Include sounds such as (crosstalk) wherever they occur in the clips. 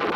Hola,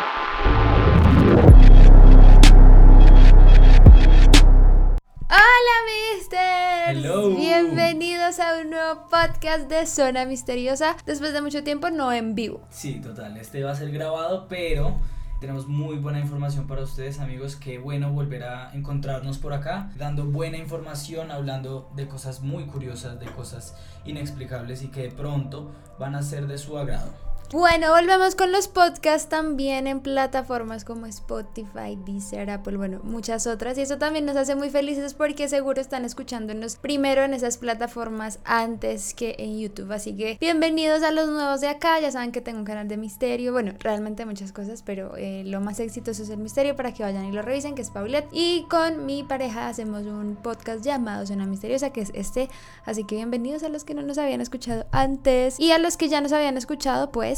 Mister. Hello. Bienvenidos a un nuevo podcast de Zona Misteriosa. Después de mucho tiempo, no en vivo. Sí, total. Este va a ser grabado, pero tenemos muy buena información para ustedes, amigos. Qué bueno volver a encontrarnos por acá, dando buena información, hablando de cosas muy curiosas, de cosas inexplicables y que de pronto van a ser de su agrado. Bueno, volvemos con los podcasts también en plataformas como Spotify, Deezer, Apple, bueno, muchas otras. Y eso también nos hace muy felices porque seguro están escuchándonos primero en esas plataformas antes que en YouTube. Así que bienvenidos a los nuevos de acá. Ya saben que tengo un canal de misterio. Bueno, realmente muchas cosas, pero eh, lo más exitoso es el misterio para que vayan y lo revisen, que es Paulette. Y con mi pareja hacemos un podcast llamado Zona Misteriosa, que es este. Así que bienvenidos a los que no nos habían escuchado antes. Y a los que ya nos habían escuchado, pues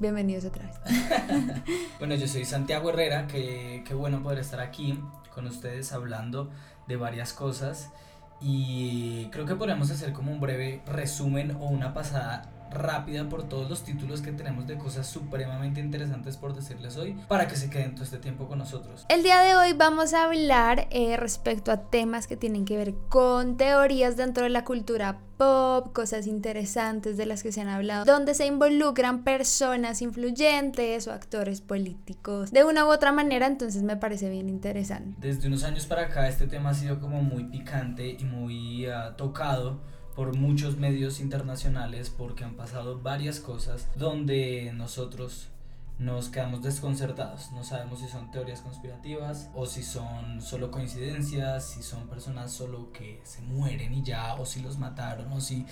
bienvenidos otra vez. (laughs) bueno, yo soy Santiago Herrera, que qué bueno poder estar aquí con ustedes hablando de varias cosas y creo que podemos hacer como un breve resumen o una pasada rápida por todos los títulos que tenemos de cosas supremamente interesantes por decirles hoy para que se queden todo este tiempo con nosotros. El día de hoy vamos a hablar eh, respecto a temas que tienen que ver con teorías dentro de la cultura pop, cosas interesantes de las que se han hablado, donde se involucran personas influyentes o actores políticos de una u otra manera, entonces me parece bien interesante. Desde unos años para acá este tema ha sido como muy picante y muy uh, tocado por muchos medios internacionales porque han pasado varias cosas donde nosotros nos quedamos desconcertados. No sabemos si son teorías conspirativas o si son solo coincidencias, si son personas solo que se mueren y ya, o si los mataron, o si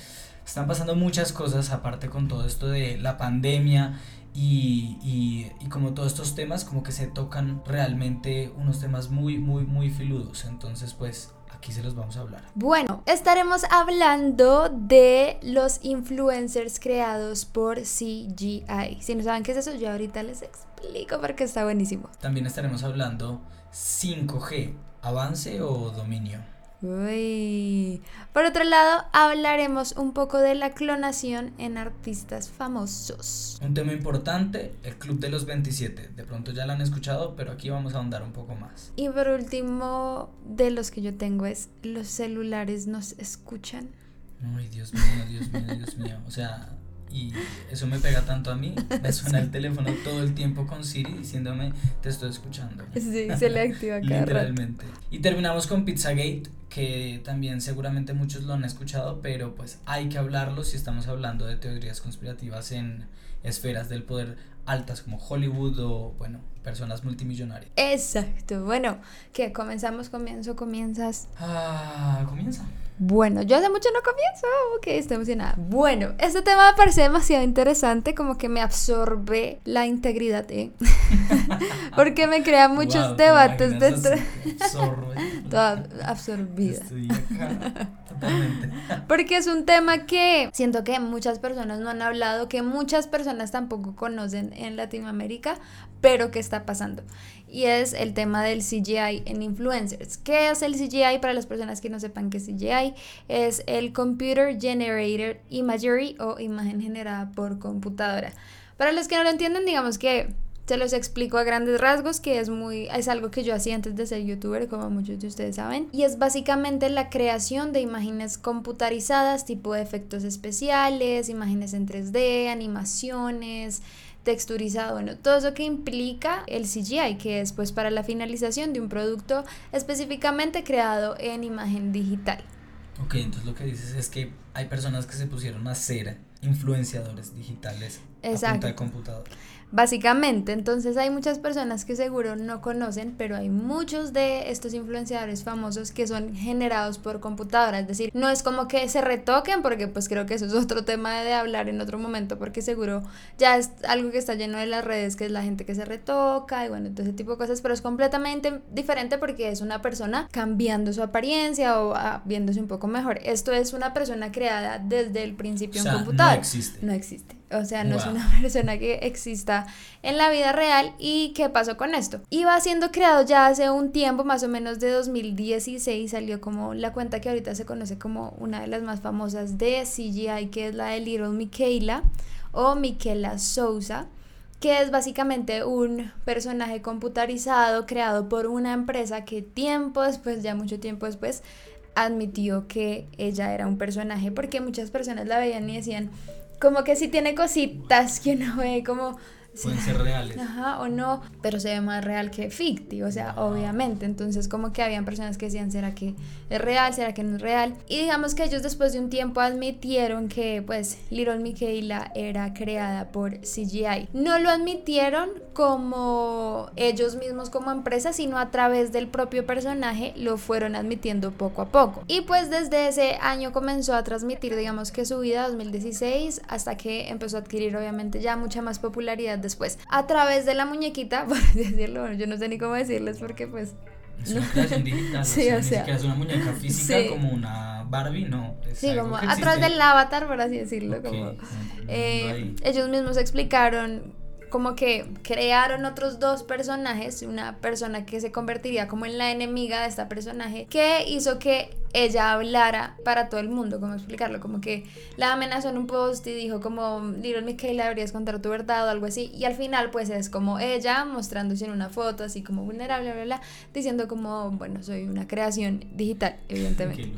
están pasando muchas cosas aparte con todo esto de la pandemia y, y, y, como todos estos temas como que se tocan realmente unos temas muy, muy, muy filudos. Entonces pues aquí se los vamos a hablar. Bueno, estaremos hablando de los influencers creados por CGI. Si no saben qué es eso, yo ahorita les explico porque está buenísimo. También estaremos hablando 5G, avance o dominio. Uy. Por otro lado, hablaremos un poco de la clonación en artistas famosos. Un tema importante, el Club de los 27. De pronto ya lo han escuchado, pero aquí vamos a ahondar un poco más. Y por último, de los que yo tengo es, ¿los celulares nos escuchan? Ay, Dios mío, Dios mío, Dios mío. O sea, y eso me pega tanto a mí. Me suena el teléfono todo el tiempo con Siri diciéndome te estoy escuchando. Sí, se le activa cada Literalmente. Y terminamos con Pizzagate, que también seguramente muchos lo han escuchado, pero pues hay que hablarlo si estamos hablando de teorías conspirativas en esferas del poder altas como Hollywood o bueno, personas multimillonarias. Exacto. Bueno, que comenzamos, comienzo, comienzas. Ah, comienza. Bueno, yo hace mucho no comienzo, ok, estoy emocionada. Bueno, este tema me parece demasiado interesante, como que me absorbe la integridad, ¿eh? (laughs) porque me crea muchos debates dentro. (laughs) Toda absorbida. Estoy acá, (laughs) Porque es un tema que siento que muchas personas no han hablado, que muchas personas tampoco conocen en Latinoamérica, pero que está pasando y es el tema del CGI en influencers. ¿Qué es el CGI para las personas que no sepan qué es CGI? Es el Computer Generated Imagery o imagen generada por computadora. Para los que no lo entienden, digamos que se los explico a grandes rasgos, que es muy es algo que yo hacía antes de ser youtuber, como muchos de ustedes saben, y es básicamente la creación de imágenes computarizadas, tipo efectos especiales, imágenes en 3D, animaciones, texturizado, bueno, todo eso que implica el CGI, que es pues para la finalización de un producto específicamente creado en imagen digital. Ok, entonces lo que dices es que hay personas que se pusieron a ser influenciadores digitales Exacto. a punta de computador. Básicamente, entonces hay muchas personas que seguro no conocen, pero hay muchos de estos influenciadores famosos que son generados por computadora, es decir, no es como que se retoquen, porque pues creo que eso es otro tema de hablar en otro momento, porque seguro ya es algo que está lleno de las redes, que es la gente que se retoca y bueno, todo ese tipo de cosas, pero es completamente diferente porque es una persona cambiando su apariencia o ah, viéndose un poco mejor. Esto es una persona creada desde el principio o en computadora. No existe. No existe. O sea, no es una (laughs) persona que exista en la vida real. ¿Y qué pasó con esto? Iba siendo creado ya hace un tiempo, más o menos de 2016, salió como la cuenta que ahorita se conoce como una de las más famosas de CGI, que es la de Little Michaela o Michaela Sousa que es básicamente un personaje computarizado creado por una empresa que tiempo después, ya mucho tiempo después, admitió que ella era un personaje porque muchas personas la veían y decían como que si tiene cositas que uno ve como Pueden ser reales. Ajá, o no, pero se ve más real que ficti, o sea, obviamente. Entonces, como que habían personas que decían, ¿será que es real? ¿Será que no es real? Y digamos que ellos después de un tiempo admitieron que, pues, Little Michaela era creada por CGI. No lo admitieron como ellos mismos como empresa, sino a través del propio personaje lo fueron admitiendo poco a poco. Y pues desde ese año comenzó a transmitir, digamos que su vida 2016, hasta que empezó a adquirir obviamente ya mucha más popularidad después. A través de la muñequita, (laughs) por decirlo, yo no sé ni cómo decirles porque pues... Es una creación digital, (laughs) sí, o sea, es una muñeca (laughs) física como una Barbie, no. sí, como a través del avatar, por así decirlo. como, eh, ellos mismos explicaron como que crearon otros dos personajes, una persona que se convertiría como en la enemiga de esta personaje, que hizo que ella hablara para todo el mundo, ¿cómo explicarlo? Como que la amenazó en un post y dijo como, Little Michaela, deberías contar tu verdad o algo así, y al final pues es como ella mostrándose en una foto así como vulnerable, bla, bla, diciendo como, bueno, soy una creación digital, (laughs) evidentemente.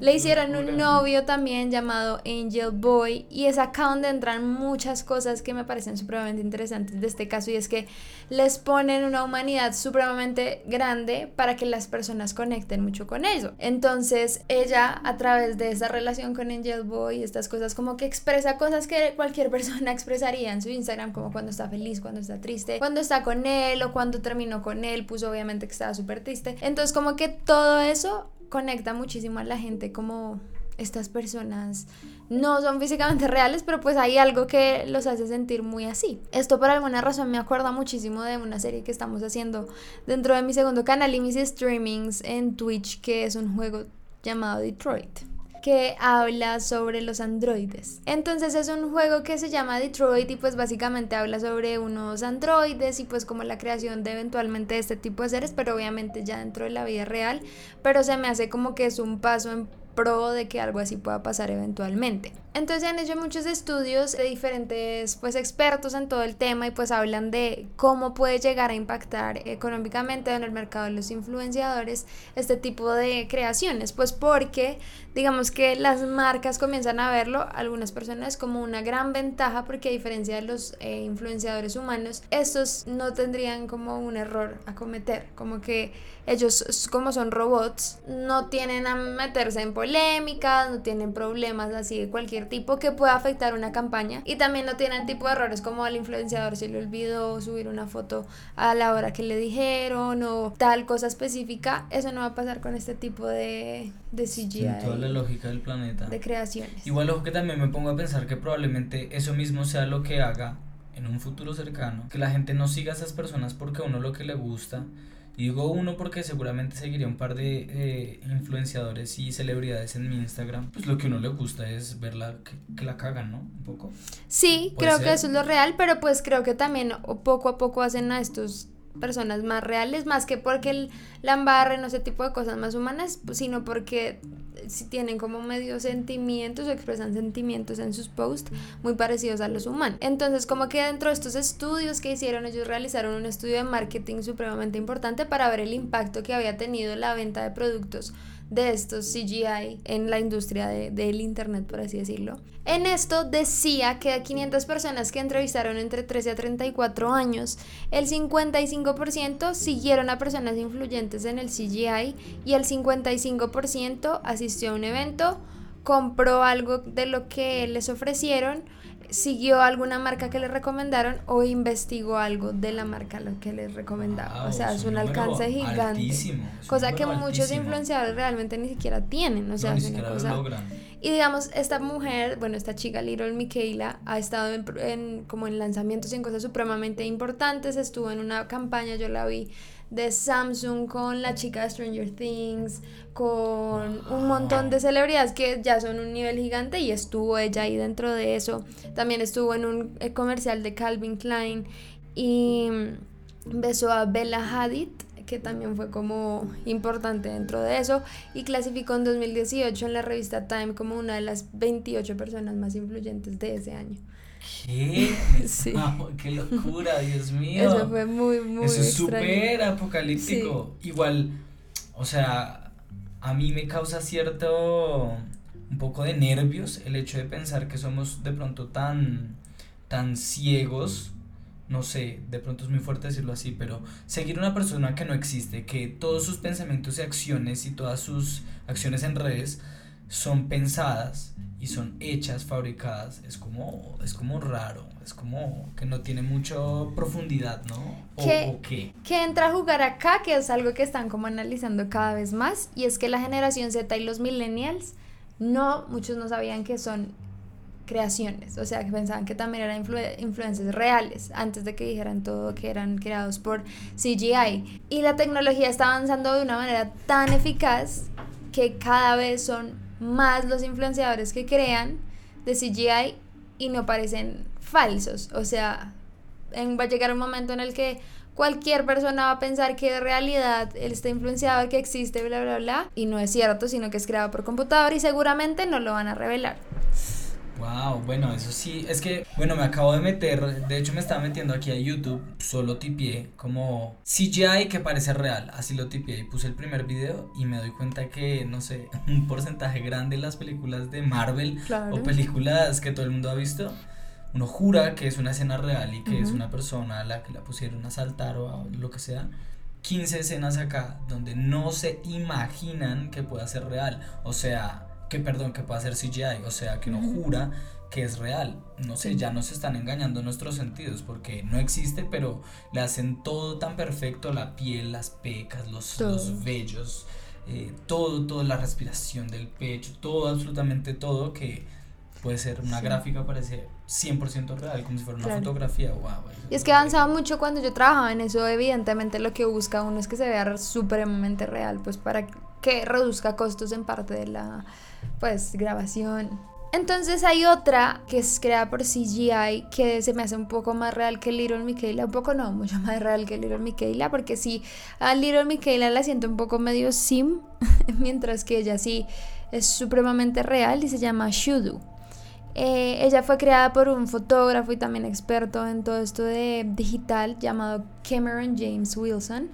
Le hicieron un novio también llamado Angel Boy, y es acá donde entran muchas cosas que me parecen supremamente interesantes de este caso, y es que les ponen una humanidad supremamente grande para que las personas conecten mucho con eso. Entonces ella a través de esa relación con Angel Boy, estas cosas como que expresa cosas que cualquier (laughs) persona expresaría en su Instagram, como cuando está feliz, cuando está triste, cuando está con él o cuando terminó con él, puso obviamente que estaba súper triste. Entonces como que todo eso conecta muchísimo a la gente como estas personas no son físicamente reales, pero pues hay algo que los hace sentir muy así. Esto por alguna razón me acuerda muchísimo de una serie que estamos haciendo dentro de mi segundo canal y mis streamings en Twitch, que es un juego llamado Detroit que habla sobre los androides. Entonces es un juego que se llama Detroit y pues básicamente habla sobre unos androides y pues como la creación de eventualmente este tipo de seres, pero obviamente ya dentro de la vida real, pero se me hace como que es un paso en pro de que algo así pueda pasar eventualmente. Entonces han hecho muchos estudios de diferentes pues expertos en todo el tema y pues hablan de cómo puede llegar a impactar económicamente en el mercado de los influenciadores este tipo de creaciones, pues porque digamos que las marcas comienzan a verlo algunas personas como una gran ventaja porque a diferencia de los eh, influenciadores humanos, estos no tendrían como un error a cometer, como que ellos como son robots no tienen a meterse en polémicas, no tienen problemas así de cualquier tipo que pueda afectar una campaña y también no tienen tipo de errores como al influenciador se le olvidó subir una foto a la hora que le dijeron o tal cosa específica, eso no va a pasar con este tipo de, de CGI. toda la lógica del planeta. De creaciones. Igual ojo que también me pongo a pensar que probablemente eso mismo sea lo que haga en un futuro cercano, que la gente no siga a esas personas porque a uno lo que le gusta y digo uno porque seguramente seguiría un par de eh, influenciadores y celebridades en mi Instagram. Pues lo que a uno le gusta es verla que, la cagan, ¿no? Un poco. Sí, creo que eso es lo real, pero pues creo que también poco a poco hacen a estos personas más reales, más que porque el, la embarren o ese tipo de cosas más humanas, pues, sino porque si tienen como medio sentimientos o expresan sentimientos en sus posts muy parecidos a los humanos. Entonces, como que dentro de estos estudios que hicieron, ellos realizaron un estudio de marketing supremamente importante para ver el impacto que había tenido la venta de productos de estos CGI en la industria de, del Internet, por así decirlo. En esto decía que a 500 personas que entrevistaron entre 13 a 34 años, el 55% siguieron a personas influyentes en el CGI y el 55% asistió a un evento, compró algo de lo que les ofrecieron siguió alguna marca que le recomendaron o investigó algo de la marca lo que les recomendaba. o sea, es un, alcance gigante. cosa que muchos influenciadores realmente ni siquiera tienen. O sea, es una cosa. Y digamos, esta mujer, bueno, esta chica Little Michaela, ha estado en, como en lanzamientos y en cosas supremamente importantes. Estuvo en una campaña, yo la vi de Samsung con la chica de Stranger Things, con un montón de celebridades que ya son un nivel gigante y estuvo ella ahí dentro de eso. También estuvo en un eh, comercial de Calvin Klein y besó a Bella Hadid que también fue como importante dentro de eso y clasificó en 2018 en la revista Time como una de las 28 personas más influyentes de ese año. ¿Qué? (laughs) Sí. (laughs) ¡Qué locura, Dios mío! Eso fue muy, muy Eso es súper apocalíptico. Igual, o sea, a mí me causa cierto, un poco de nervios el hecho de pensar que somos de pronto tan, tan ciegos no sé, de pronto es muy fuerte decirlo así, pero seguir una persona que no existe, que todos sus pensamientos y acciones y todas sus acciones en redes son pensadas y son hechas, fabricadas, es como, es como raro, es como que no tiene mucha profundidad, ¿no? O, qué? Que entra a jugar acá, que es algo que están como analizando cada vez más, y es que la generación Z y los millennials, no, muchos no sabían que son creaciones, o sea, que pensaban que también eran influencias reales, antes de que dijeran todo que eran creados por CGI. Y la tecnología está avanzando de una manera tan eficaz que cada vez son más los influenciadores que crean de CGI y no parecen falsos. O sea, va a llegar un momento en el que cualquier persona va a pensar que de realidad él está influenciado, que existe, bla, bla, bla, y no es cierto, sino que es creado por computador y seguramente no lo van a revelar. Wow, bueno, eso sí, es que, bueno, me acabo de meter, de hecho me estaba metiendo aquí a YouTube, solo tipié como CGI que parece real, así lo tipié y puse el primer video y me doy cuenta que, no sé, (laughs) un porcentaje grande de las películas de Marvel o películas que todo el mundo ha visto, uno jura que es una escena real y que es una persona a la que la pusieron a saltar o a lo que sea. 15 escenas acá donde no se imaginan que pueda ser real. O sea, que perdón, que pueda ser CGI, o sea, que no jura que es real. No sé, ya nos están engañando nuestros sentidos porque no existe, pero le hacen todo tan perfecto, la piel, las pecas, los, los vellos, eh, todo, toda la respiración del pecho, todo, absolutamente todo que puede ser una gráfica, parece 100% real, como si fuera una fotografía. Wow, y es que avanzaba mucho cuando yo trabajaba en eso, evidentemente lo que busca uno es que se vea supremamente real, pues para que reduzca costos en parte de la pues grabación. Entonces hay otra que es creada por CGI que se me hace un poco más real que Little Michaela, un poco no, mucho más real que Little Michaela, porque sí, a Little Michaela la siento un poco medio sim, (laughs) mientras que ella sí es supremamente real y se llama Shudu. Eh, ella fue creada por un fotógrafo y también experto en todo esto de digital llamado Cameron James Wilson.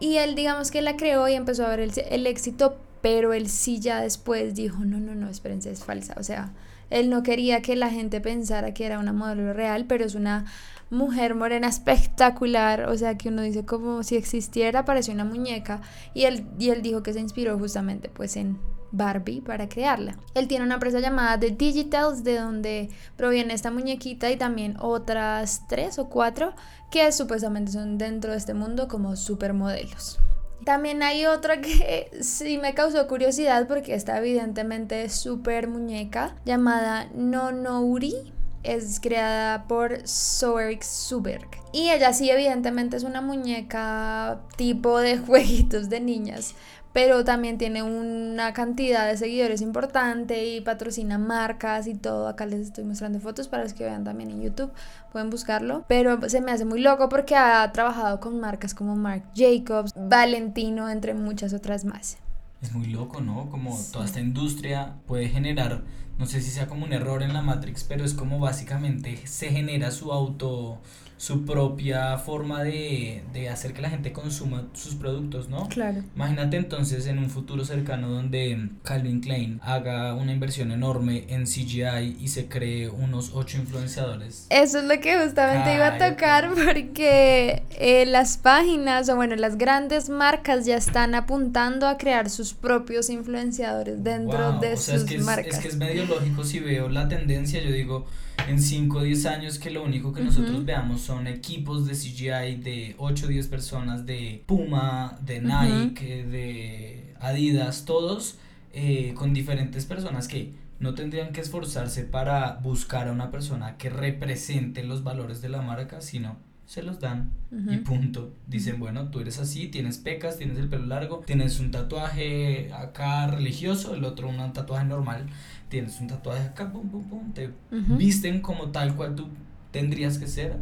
Y él digamos que la creó y empezó a ver el, el éxito pero él sí ya después dijo, no, no, no, espérense, es falsa. O sea, él no quería que la gente pensara que era una modelo real, pero es una mujer morena espectacular, o sea, que uno dice como si existiera, parece una muñeca, y él, y él dijo que se inspiró justamente pues en Barbie para crearla. Él tiene una empresa llamada The Digitals, de donde proviene esta muñequita y también otras tres o cuatro que supuestamente son dentro de este mundo como supermodelos. También hay otra que (laughs) sí me causó curiosidad porque está evidentemente súper muñeca llamada Nonouri. Es creada por Soerik Suberg. Y ella sí evidentemente es una muñeca tipo de (laughs) jueguitos de niñas pero también tiene una cantidad de seguidores importante y patrocina marcas y todo. Acá les estoy mostrando fotos para los que vean también en YouTube, pueden buscarlo. Pero se me hace muy loco porque ha trabajado con marcas como Marc Jacobs, Valentino, entre muchas otras más. Es muy loco, ¿no? Como toda esta industria puede generar, no sé si sea como un error en la Matrix, pero es como básicamente se genera su auto su propia forma de, de, hacer que la gente consuma sus productos, ¿no? Claro. Imagínate entonces en un futuro cercano donde Calvin Klein haga una inversión enorme en CGI y se cree unos ocho influenciadores. Eso es lo que justamente iba a tocar porque eh, las páginas o bueno, las grandes marcas ya están apuntando a crear sus propios influenciadores dentro de sus marcas. Es que es medio lógico si veo la tendencia, yo digo en 5 o 10 años que lo único que nosotros veamos son equipos de CGI de 8 o 10 personas de Puma, de Nike, de Adidas, todos eh, con diferentes personas que no tendrían que esforzarse para buscar a una persona que represente los valores de la marca, sino se los dan y punto. Dicen, bueno, tú eres así, tienes pecas, tienes el pelo largo, tienes un tatuaje acá religioso, el otro un tatuaje normal, tienes un tatuaje acá, pum, pum, pum, te visten como tal cual tú tendrías que ser.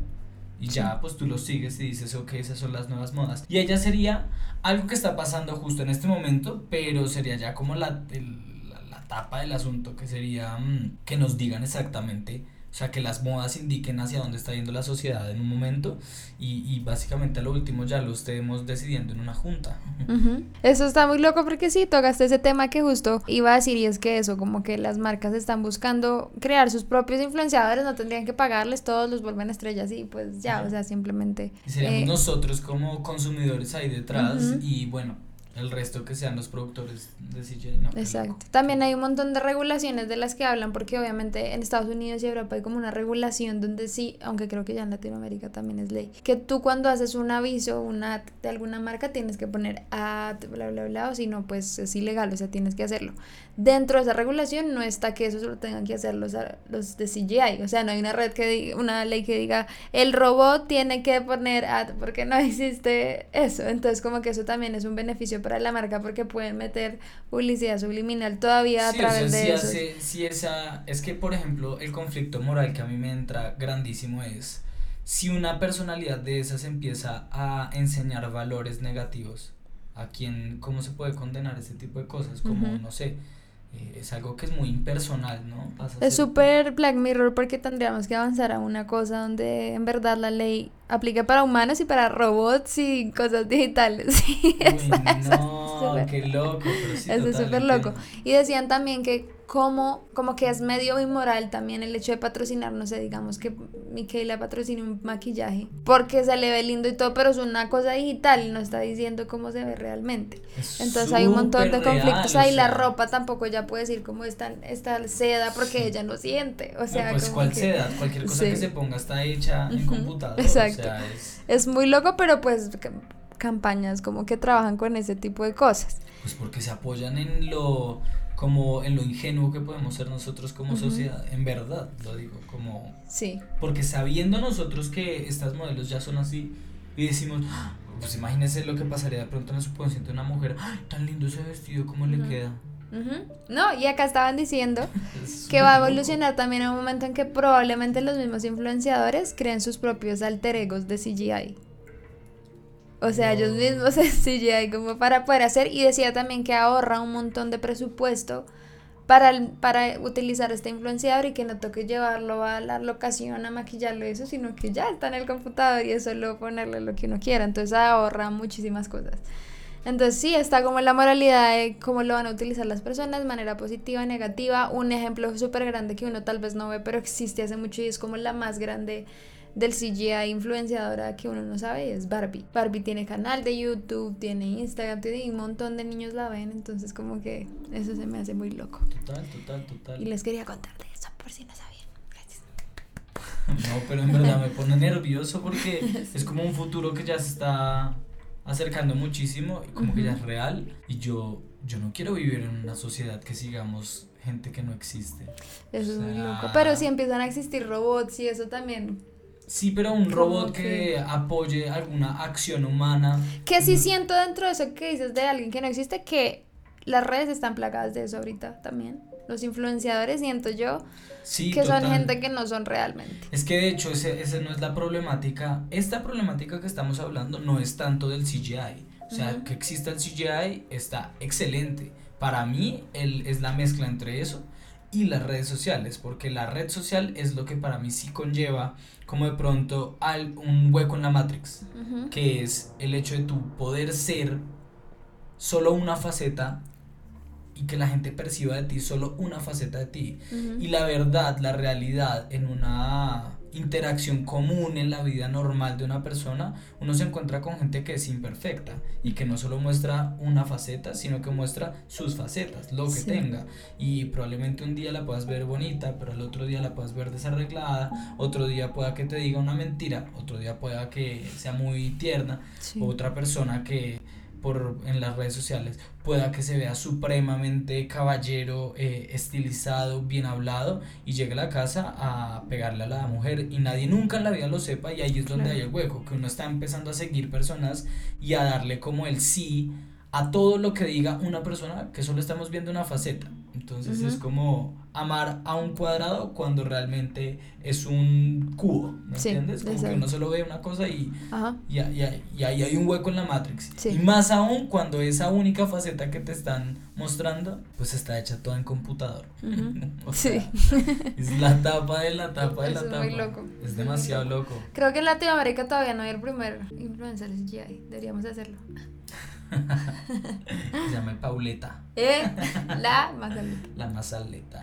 Y ya, pues tú lo sigues y dices, ok, esas son las nuevas modas. Y ella sería algo que está pasando justo en este momento, pero sería ya como la, la, tapa del asunto, que sería mm, que nos digan exactamente sea, que las modas indiquen hacia dónde está yendo la sociedad en un momento y, y básicamente a lo último ya lo estemos decidiendo en una junta. Eso está muy loco porque sí, tocaste ese tema que justo iba a decir y es que eso, como que las marcas están buscando crear sus propios influenciadores, no tendrían que pagarles, todos los vuelven estrellas y pues ya, o sea, simplemente... Y seríamos eh, nosotros como consumidores ahí detrás y bueno, el resto que sean los productores de. No, Exacto. También hay un montón de regulaciones de las que hablan, porque obviamente en Estados Unidos y Europa hay como una regulación donde sí, aunque creo que ya en Latinoamérica también es ley, que tú cuando haces un aviso, una de alguna marca, tienes que poner ad, bla, bla, bla, o si no, pues es ilegal, o sea, tienes que hacerlo. Dentro de esa regulación no está que eso solo tengan que hacer los, los de CGI, o sea, no hay una red que diga, una ley que diga, el robot tiene que poner ad, porque no (laughs) existe eso. Entonces, como que eso también es un beneficio para la marca porque pueden meter publicidad subliminal todavía a través de eso. si esa, es que, por ejemplo, el conflicto moral que a mí me entra grandísimo es si una personalidad de esas empieza a enseñar valores negativos, a quién, cómo se puede condenar ese tipo de cosas, como, no sé, es algo que es muy impersonal, ¿no? es súper Black Mirror porque tendríamos que avanzar a una cosa donde en verdad la ley aplique para humanos y para robots y cosas digitales. (laughs) no, qué loco. Eso es súper loco. Y decían también que como, como que es medio inmoral también el hecho de patrocinar, no sé, digamos que Michaela patrocina un maquillaje porque se le ve lindo y todo, pero es una cosa digital y no está diciendo cómo se ve realmente. Entonces hay un montón de conflictos ahí, la ropa tampoco ya puede decir cómo está esta seda porque ella no siente, o sea, pues cuál seda, cualquier cosa que se ponga está hecha en computador. Exacto. es... es muy loco, pero pues campañas como que trabajan con ese tipo de cosas. Pues porque se apoyan en lo como en lo ingenuo que podemos ser nosotros como sociedad, en verdad, lo digo, como... Sí. Porque sabiendo nosotros que estas modelos ya son así y decimos, ah, pues imagínense lo que pasaría de pronto en el subconsciente de una mujer, ¡Ay, tan lindo ese vestido, ¿cómo le queda? No, y acá estaban diciendo (laughs) que va a evolucionar también en un momento en que probablemente los mismos influenciadores creen sus propios alter egos de CGI. O sea, ellos mismos (laughs) en CGI como para poder hacer. Y decía también que ahorra un montón de presupuesto para, para utilizar este influenciador y que no toque llevarlo a la locación a maquillarlo y eso, sino que ya está en el computador y es solo ponerle lo que uno quiera. Entonces ahorra muchísimas cosas. Entonces sí, está como la moralidad de cómo lo van a utilizar las personas, manera positiva, negativa. Un ejemplo súper grande que uno tal vez no ve, pero existe hace mucho y es como la más grande del CGI influenciadora que uno no sabe es Barbie. Barbie tiene canal de YouTube, tiene Instagram, tiene un montón de niños la ven, entonces como que eso se me hace muy loco. Total, total, total. Y les quería contar de eso por si no sabían. Gracias. No, pero en verdad me (laughs) pone nervioso porque (laughs) es como un futuro que ya se está acercando muchísimo y como que ya es real y yo yo no quiero vivir en una sociedad que sigamos gente que no existe. Eso es muy loco. Pero si empiezan a existir robots y eso también Sí, pero un robot que... apoye alguna acción humana. Que sí siento dentro de eso que dices de alguien que no existe, que las redes están plagadas de eso ahorita también. Los influenciadores siento yo que son gente que no son realmente. Es que de hecho esa ese no es la problemática. Esta problemática que estamos hablando no es tanto del CGI. O sea, que exista el CGI está excelente. Para mí el, es la mezcla entre eso y las redes sociales, porque la red social es lo que para mí sí conlleva como de pronto al, un hueco en la Matrix, que es el hecho de tu poder ser solo una faceta y que la gente perciba de ti solo una faceta de ti. Y la verdad, la realidad en una interacción común en la vida normal de una persona, uno se encuentra con gente que es imperfecta y que no solo muestra una faceta, sino que muestra sus facetas, lo que tenga. Y probablemente un día la puedas ver bonita, pero el otro día la puedas ver desarreglada, otro día pueda que te diga una mentira, otro día pueda que sea muy tierna, otra persona que por, en las redes sociales pueda que se vea supremamente caballero, eh, estilizado, bien hablado y llegue a la casa a pegarle a la mujer y nadie nunca en la vida lo sepa y ahí es donde hay el hueco, que uno está empezando a seguir personas y a darle como el sí a todo lo que diga una persona que solo estamos viendo una faceta. Entonces es como amar a un cuadrado cuando realmente es un cubo, ¿me entiendes? Como que uno solo ve una cosa y, y, y, ahí hay un hueco en la Matrix. Y más aún cuando esa única faceta que te están mostrando, pues está hecha toda en computador. (laughs) sí. es la tapa de la tapa de la tapa. Es muy loco. Es demasiado loco. Creo que en Latinoamérica todavía no hay el primer influencer CGI. Deberíamos hacerlo. Se llama Pauleta. ¿Eh? La mazaleta. La mazaleta.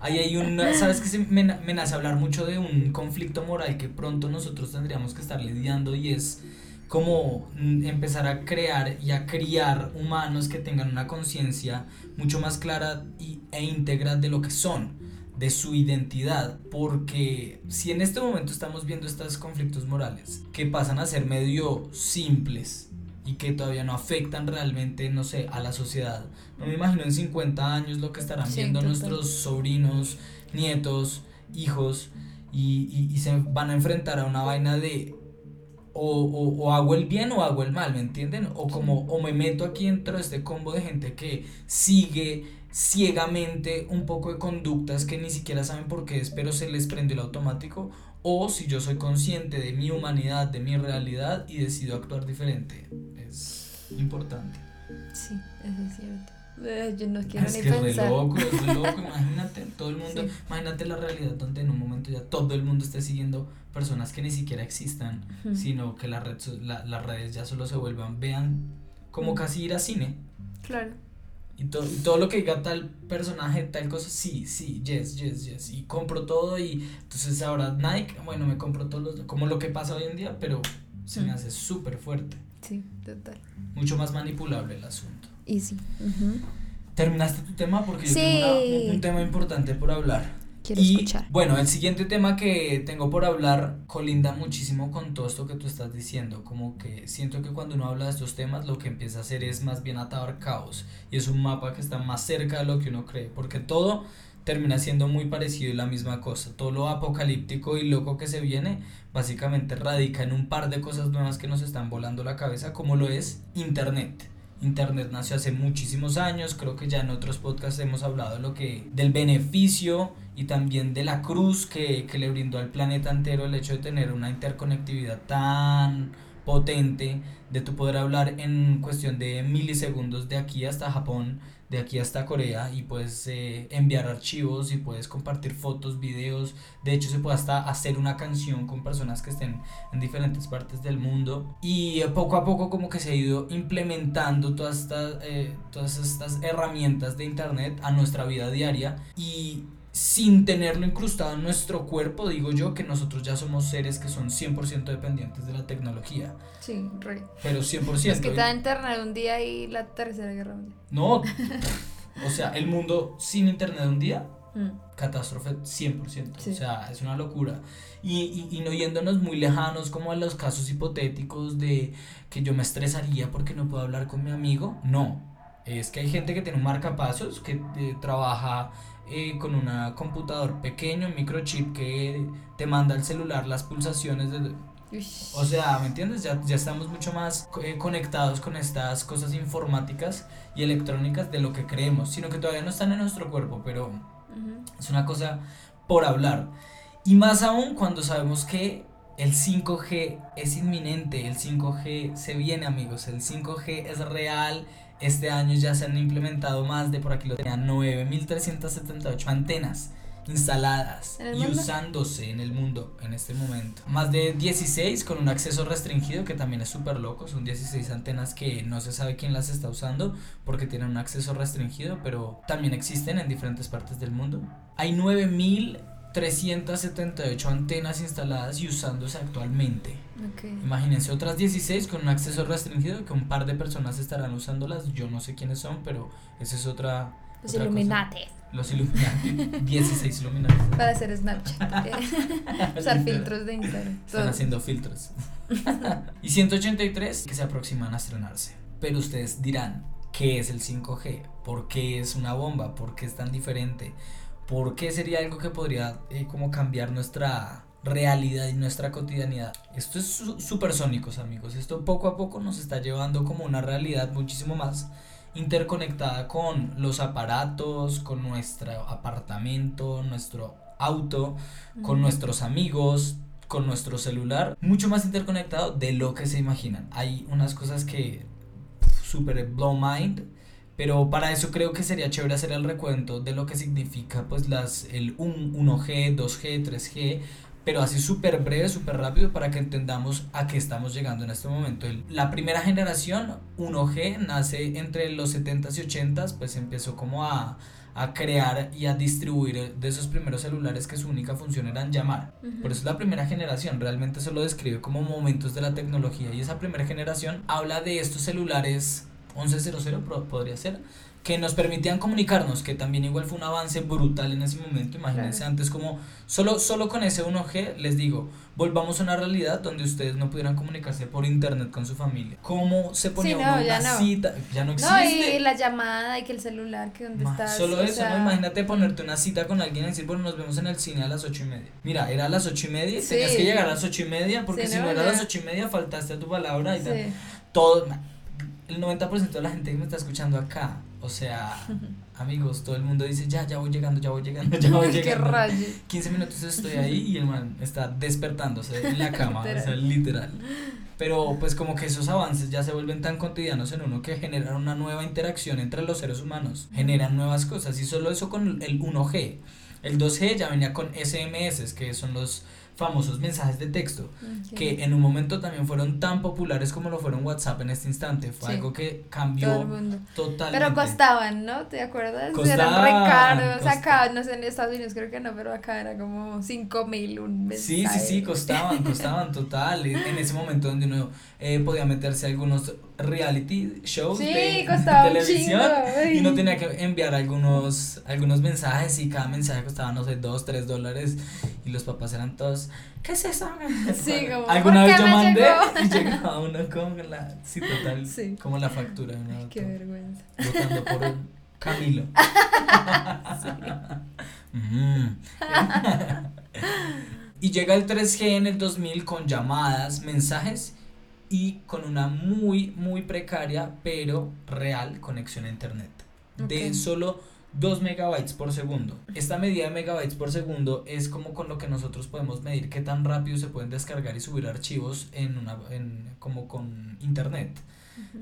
Ahí hay un. ¿Sabes que me, me nace hablar mucho de un conflicto moral que pronto nosotros tendríamos que estar lidiando y es como empezar a crear y a criar humanos que tengan una conciencia mucho más clara y, e íntegra de lo que son, de su identidad, porque si en este momento estamos viendo estos conflictos morales que pasan a ser medio simples, y que todavía no afectan realmente, no sé, a la sociedad. No me imagino en 50 años lo que estarán viendo nuestros sobrinos, nietos, hijos, y, y, se van a enfrentar a una vaina de o, o, hago el bien o hago el mal, ¿me entienden? O como o me meto aquí dentro de este combo de gente que sigue ciegamente un poco de conductas que ni siquiera saben por qué es, pero se les prende el automático, o si yo soy consciente de mi humanidad, de mi realidad y decido actuar diferente. Es importante. Sí, eso es cierto. Eh, yo no quiero es que Es loco, es loco, (laughs) imagínate, todo el mundo, imagínate la realidad donde en un momento ya todo el mundo esté siguiendo personas que ni siquiera existan, sino que la red, la, las redes ya solo se vuelvan, vean como casi ir a cine. Claro. Y, todo lo que diga tal personaje, tal cosa, sí, sí, yes, yes, yes. Y compro todo y entonces ahora Nike, bueno, me compro todos los, como lo que pasa hoy en día, pero se me hace súper fuerte. Sí, total. Mucho más manipulable el asunto. Y sí. ¿Terminaste tu tema? Porque yo tengo un tema importante por hablar y, Bueno, el siguiente tema que tengo por hablar colinda muchísimo con todo esto que tú estás diciendo. Como que siento que cuando uno habla de estos temas, lo que empieza a hacer es más bien atar caos. Y es un mapa que está más cerca de lo que uno cree. Porque todo termina siendo muy parecido y la misma cosa. Todo lo apocalíptico y loco que se viene básicamente radica en un par de cosas nuevas que nos están volando la cabeza, como lo es Internet. Internet nació hace muchísimos años, creo que ya en otros podcasts hemos hablado de lo que, del beneficio y también de la cruz que, que le brindó al planeta entero el hecho de tener una interconectividad tan potente, de tu poder hablar en cuestión de milisegundos de aquí hasta Japón, de aquí hasta Corea y puedes eh, enviar archivos y puedes compartir fotos, videos. De hecho, se puede hasta hacer una canción con personas que estén en diferentes partes del mundo. Y poco a poco como que se ha ido implementando todas estas, eh, todas estas herramientas de Internet a nuestra vida diaria. Y sin tenerlo incrustado en nuestro cuerpo, digo yo que nosotros ya somos seres que son 100% dependientes de la tecnología. Sí, re. Pero 100%. Es que te da internet un día y la tercera guerra mundial. No, o sea, el mundo sin internet un día, mm. catástrofe 100%. O sea, es una locura. Y, y, y, no yéndonos muy lejanos como a los casos hipotéticos de que yo me estresaría porque no puedo hablar con mi amigo. No, es que hay gente que tiene un marcapasos, que eh, trabaja eh, con un computador pequeño, microchip que te manda el celular las pulsaciones de... O sea, ¿me entiendes? Ya, ya estamos mucho más eh, conectados con estas cosas informáticas y electrónicas de lo que creemos, sino que todavía no están en nuestro cuerpo, pero es una cosa por hablar. Y más aún cuando sabemos que el 5G es inminente, el 5G se viene amigos, el 5G es real, este año ya se han implementado más de, por aquí lo tenía, 9.378 antenas instaladas y usándose en el mundo en este momento. Más de 16 con un acceso restringido que también es súper loco. Son 16 antenas que no se sabe quién las está usando porque tienen un acceso restringido, pero también existen en diferentes partes del mundo. Hay 9000 378 antenas instaladas y usándose actualmente. Imagínense otras 16 con un acceso restringido que un par de personas estarán usándolas. Yo no sé quiénes son, pero esa es otra. Los Illuminati. Los Illuminati. (laughs) 16 Illuminati. Para hacer Snapchat. (laughs) Usar filtros de Instagram. Están haciendo filtros. (laughs) y 183 que se aproximan a estrenarse. Pero ustedes dirán, ¿qué es el 5G? ¿Por qué es una bomba? ¿Por qué es tan diferente? ¿Por qué sería algo que podría eh, como cambiar nuestra realidad y nuestra cotidianidad? Esto es supersónicos amigos, esto poco a poco nos está llevando como una realidad muchísimo más interconectada con los aparatos, con nuestro apartamento, nuestro auto, con nuestros amigos, con nuestro celular, mucho más interconectado de lo que se imaginan. Hay unas cosas que super blow mind, pero para eso creo que sería chévere hacer el recuento de lo que significa pues las el 1G, 2G, 3G, pero así súper breve, súper rápido para que entendamos a qué estamos llegando en este momento. la primera generación, 1G, nace entre los 70s y 80s, pues empezó como a, a crear y a distribuir de esos primeros celulares que su única función era llamar. Por eso es la primera generación, realmente se lo describe como momentos de la tecnología y esa primera generación habla de estos celulares 1100 podría ser que nos permitían comunicarnos, que también igual fue un avance brutal en ese momento, imagínense antes como solo, solo con ese 1G, les digo, volvamos a una realidad donde ustedes no pudieran comunicarse por internet con su familia. ¿Cómo se ponía una cita? Ya no existe. No, y la llamada y que el celular, que dónde estás. Solo eso, ¿no? Imagínate ponerte una cita con alguien y decir, bueno, nos vemos en el cine a las ocho y media. Mira, era a las ocho y media, tenías que llegar a las ocho y media, porque si no, era a las ocho y media faltaste a tu palabra y tal. Todo, el 90% de la gente que me está escuchando acá o sea, (laughs) amigos, todo el mundo dice, ya, ya voy llegando, ya voy llegando, ya (laughs) voy llegando. Qué 15 minutos estoy ahí y el man está despertándose en la (laughs) cama, o sea, literal. Pero pues como que esos avances ya se vuelven tan cotidianos en uno que generan una nueva interacción entre los seres humanos, generan nuevas cosas y solo eso con el 1G. El 2G ya venía con SMS, que son los famosos mensajes de texto, que en un momento también fueron tan populares como lo fueron WhatsApp en este instante. Fue algo que cambió totalmente. Pero costaban, ¿no? ¿Te acuerdas? Eran re caros. Acá, no sé, en Estados Unidos creo que no, pero acá era como 5 mil un mensaje. Sí, sí, sí, costaban, costaban total. En ese momento donde uno eh, podía meterse algunos reality shows de, televisión y no tenía que enviar algunos, algunos mensajes y cada mensaje costaba, no sé, 2, 3 dólares y los papás eran todos, ¿qué es eso? (laughs) Sí, como, Alguna vez yo mandé (laughs) y llegaba uno con la, sí, total, como la factura. qué vergüenza. Votando por el (laughs) Camilo. Mm. y llega el 3G en el 2000 con llamadas, mensajes y con una muy, muy precaria, pero real conexión a Internet. De solo 2 megabytes por segundo. Esta medida de megabytes por segundo es como con lo que nosotros podemos medir qué tan rápido se pueden descargar y subir archivos en una, en, como con Internet.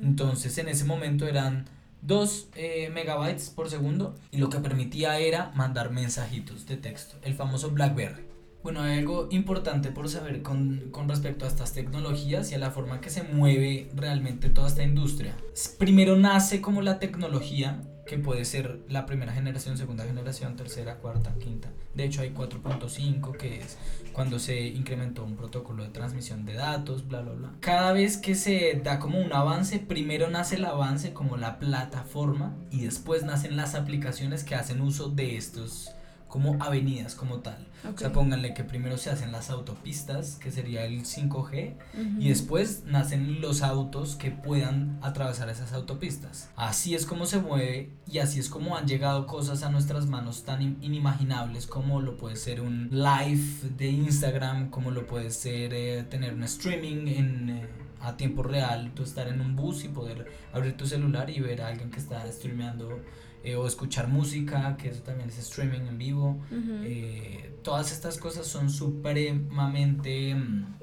Entonces en ese momento eran 2 eh, megabytes por segundo y lo que permitía era mandar mensajitos de texto, el famoso BlackBerry. Bueno, hay algo importante por saber con, con, respecto a estas tecnologías y a la forma que se mueve realmente toda esta industria. Primero nace como la tecnología, que puede ser la primera generación, segunda generación, tercera, cuarta, quinta. De hecho hay 4.5, que es cuando se incrementó un protocolo de transmisión de datos, bla, bla, bla. Cada vez que se da como un avance, primero nace el avance como la plataforma y después nacen las aplicaciones que hacen uso de estos como avenidas como tal. O sea, pónganle que primero se hacen las autopistas, que sería el 5G, y después nacen los autos que puedan atravesar esas autopistas. Así es como se mueve y así es como han llegado cosas a nuestras manos tan inimaginables como lo puede ser un live de Instagram, como lo puede ser eh, tener un streaming en... Eh, a tiempo real, tú estar en un bus y poder abrir tu celular y ver a alguien que está streameando eh, o escuchar música, que eso también es streaming en vivo. Eh, todas estas cosas son supremamente mm,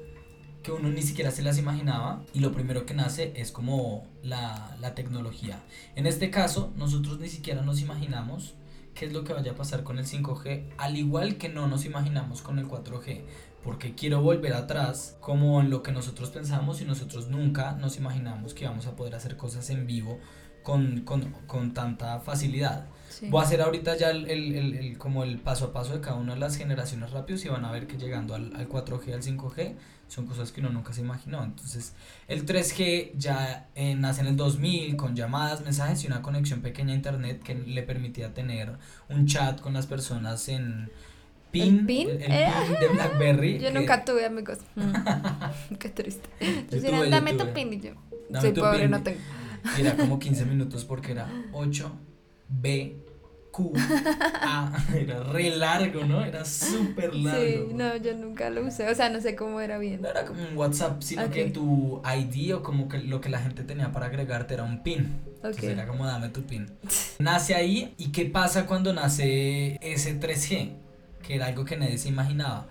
que uno ni siquiera se las imaginaba y lo primero que nace es como la, la tecnología. En este caso, nosotros ni siquiera nos imaginamos qué es lo que vaya a pasar con el 5G, al igual que no nos imaginamos con el 4G porque quiero volver atrás como en lo que nosotros pensamos y nosotros nunca nos imaginamos que íbamos a poder hacer cosas en vivo con, con, con tanta facilidad. Voy a hacer ahorita ya el, el, el, como el paso a paso de cada una de las generaciones rápidos y van a ver que llegando al, al 4G, al 5G, son cosas que uno nunca se imaginó. Entonces, el 3G ya eh, nace en el 2000 con llamadas, mensajes y una conexión pequeña a internet que le permitía tener un chat con las personas en pin, ¿El pin? El, eh, pin de BlackBerry. Yo nunca tuve amigos. (laughs) Mm. Qué triste. Entonces, dame tu pin y yo. Soy pobre, no tengo era como (laughs) 15 minutos porque era 8, B, Q, A, (laughs) era re largo, ¿no? Era súper largo. Sí, no, yo nunca lo usé, o sea, no sé cómo era bien. No era como un WhatsApp, sino que tu ID o como que lo que la gente tenía para agregarte era un pin. Ok. Entonces era como dame tu pin. Nace ahí y qué pasa cuando nace ese 3G, que era algo que nadie se imaginaba.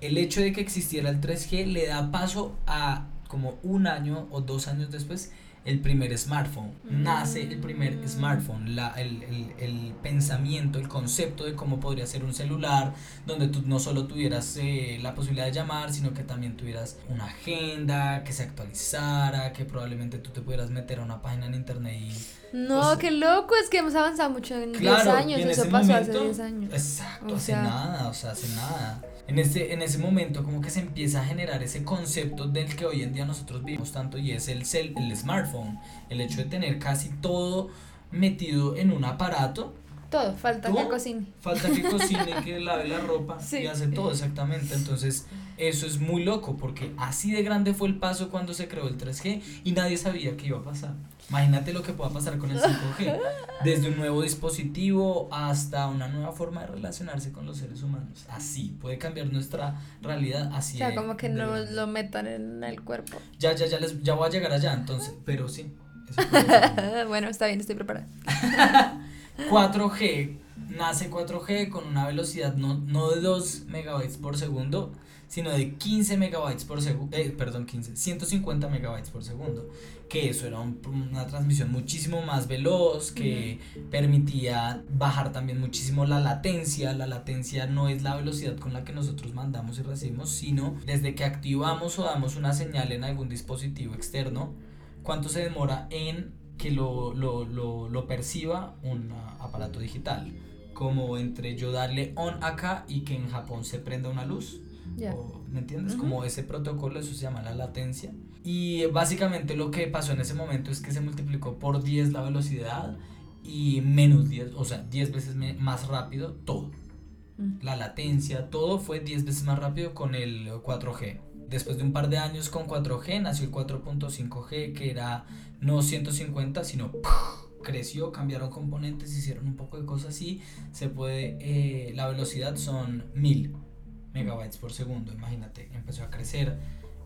El hecho de que existiera el 3G le da paso a como un año o dos años después el primer smartphone. Nace el primer Mm. smartphone, la, el, el, el pensamiento, el concepto de cómo podría ser un celular, donde tú no solo tuvieras eh, la posibilidad de llamar, sino que también tuvieras una agenda, que se actualizara, que probablemente tú te pudieras meter a una página en internet y No, O sea- qué loco, es que hemos avanzado mucho en 10 Claro, años, en eso pasó momento- hace 10 años. Exacto, O hace nada, o sea, hace nada. En ese, en ese momento como que se empieza a generar ese concepto del que hoy en día nosotros vivimos tanto y es el, cel, el smartphone, el hecho de tener casi todo metido en un aparato, Todo, falta ¿Tú? que cocine. falta que (laughs) cocine, que lave la ropa Sí. y hace todo exactamente, entonces eso es muy loco porque así de grande fue el paso cuando se creó el 3G y nadie sabía qué iba a pasar. Imagínate lo que pueda pasar con el 5G, desde un nuevo dispositivo hasta una nueva forma de relacionarse con los seres humanos. Así, puede cambiar nuestra realidad así. O sea, de- como que de no grande. lo metan en el cuerpo. Ya, ya, ya, les, ya voy a llegar allá, entonces, pero sí. eso (laughs) bueno, está bien, estoy preparada. (laughs) 4G, nace 4G con una velocidad no, no de 2 megabytes por segundo, sino de 15 megabytes por segundo, eh, perdón, 15, 150 megabytes por segundo, que eso era un- una transmisión muchísimo más veloz, que permitía bajar también muchísimo la latencia, la latencia no es la velocidad con la que nosotros mandamos y recibimos, sino desde que activamos o damos una señal en algún dispositivo externo, cuánto se demora en que lo, lo, lo, lo perciba un ah, aparato digital. Como entre yo darle on acá y que en Japón se prenda una luz. Ya. o- ¿Me entiendes? Ujú. Como ese protocolo, eso se llama la latencia. Y básicamente lo que pasó en ese momento es que se multiplicó por 10 la velocidad y menos 10, o sea, 10 veces más rápido todo Mm. la latencia, todo fue 10 veces más rápido con el 4G. Después de un par de años con 4G nació el 4.5G que era no 150 sino ¡puf! creció, cambiaron componentes, hicieron un poco de cosas y se puede, eh, la velocidad son 1000 megabytes por segundo, imagínate, empezó a crecer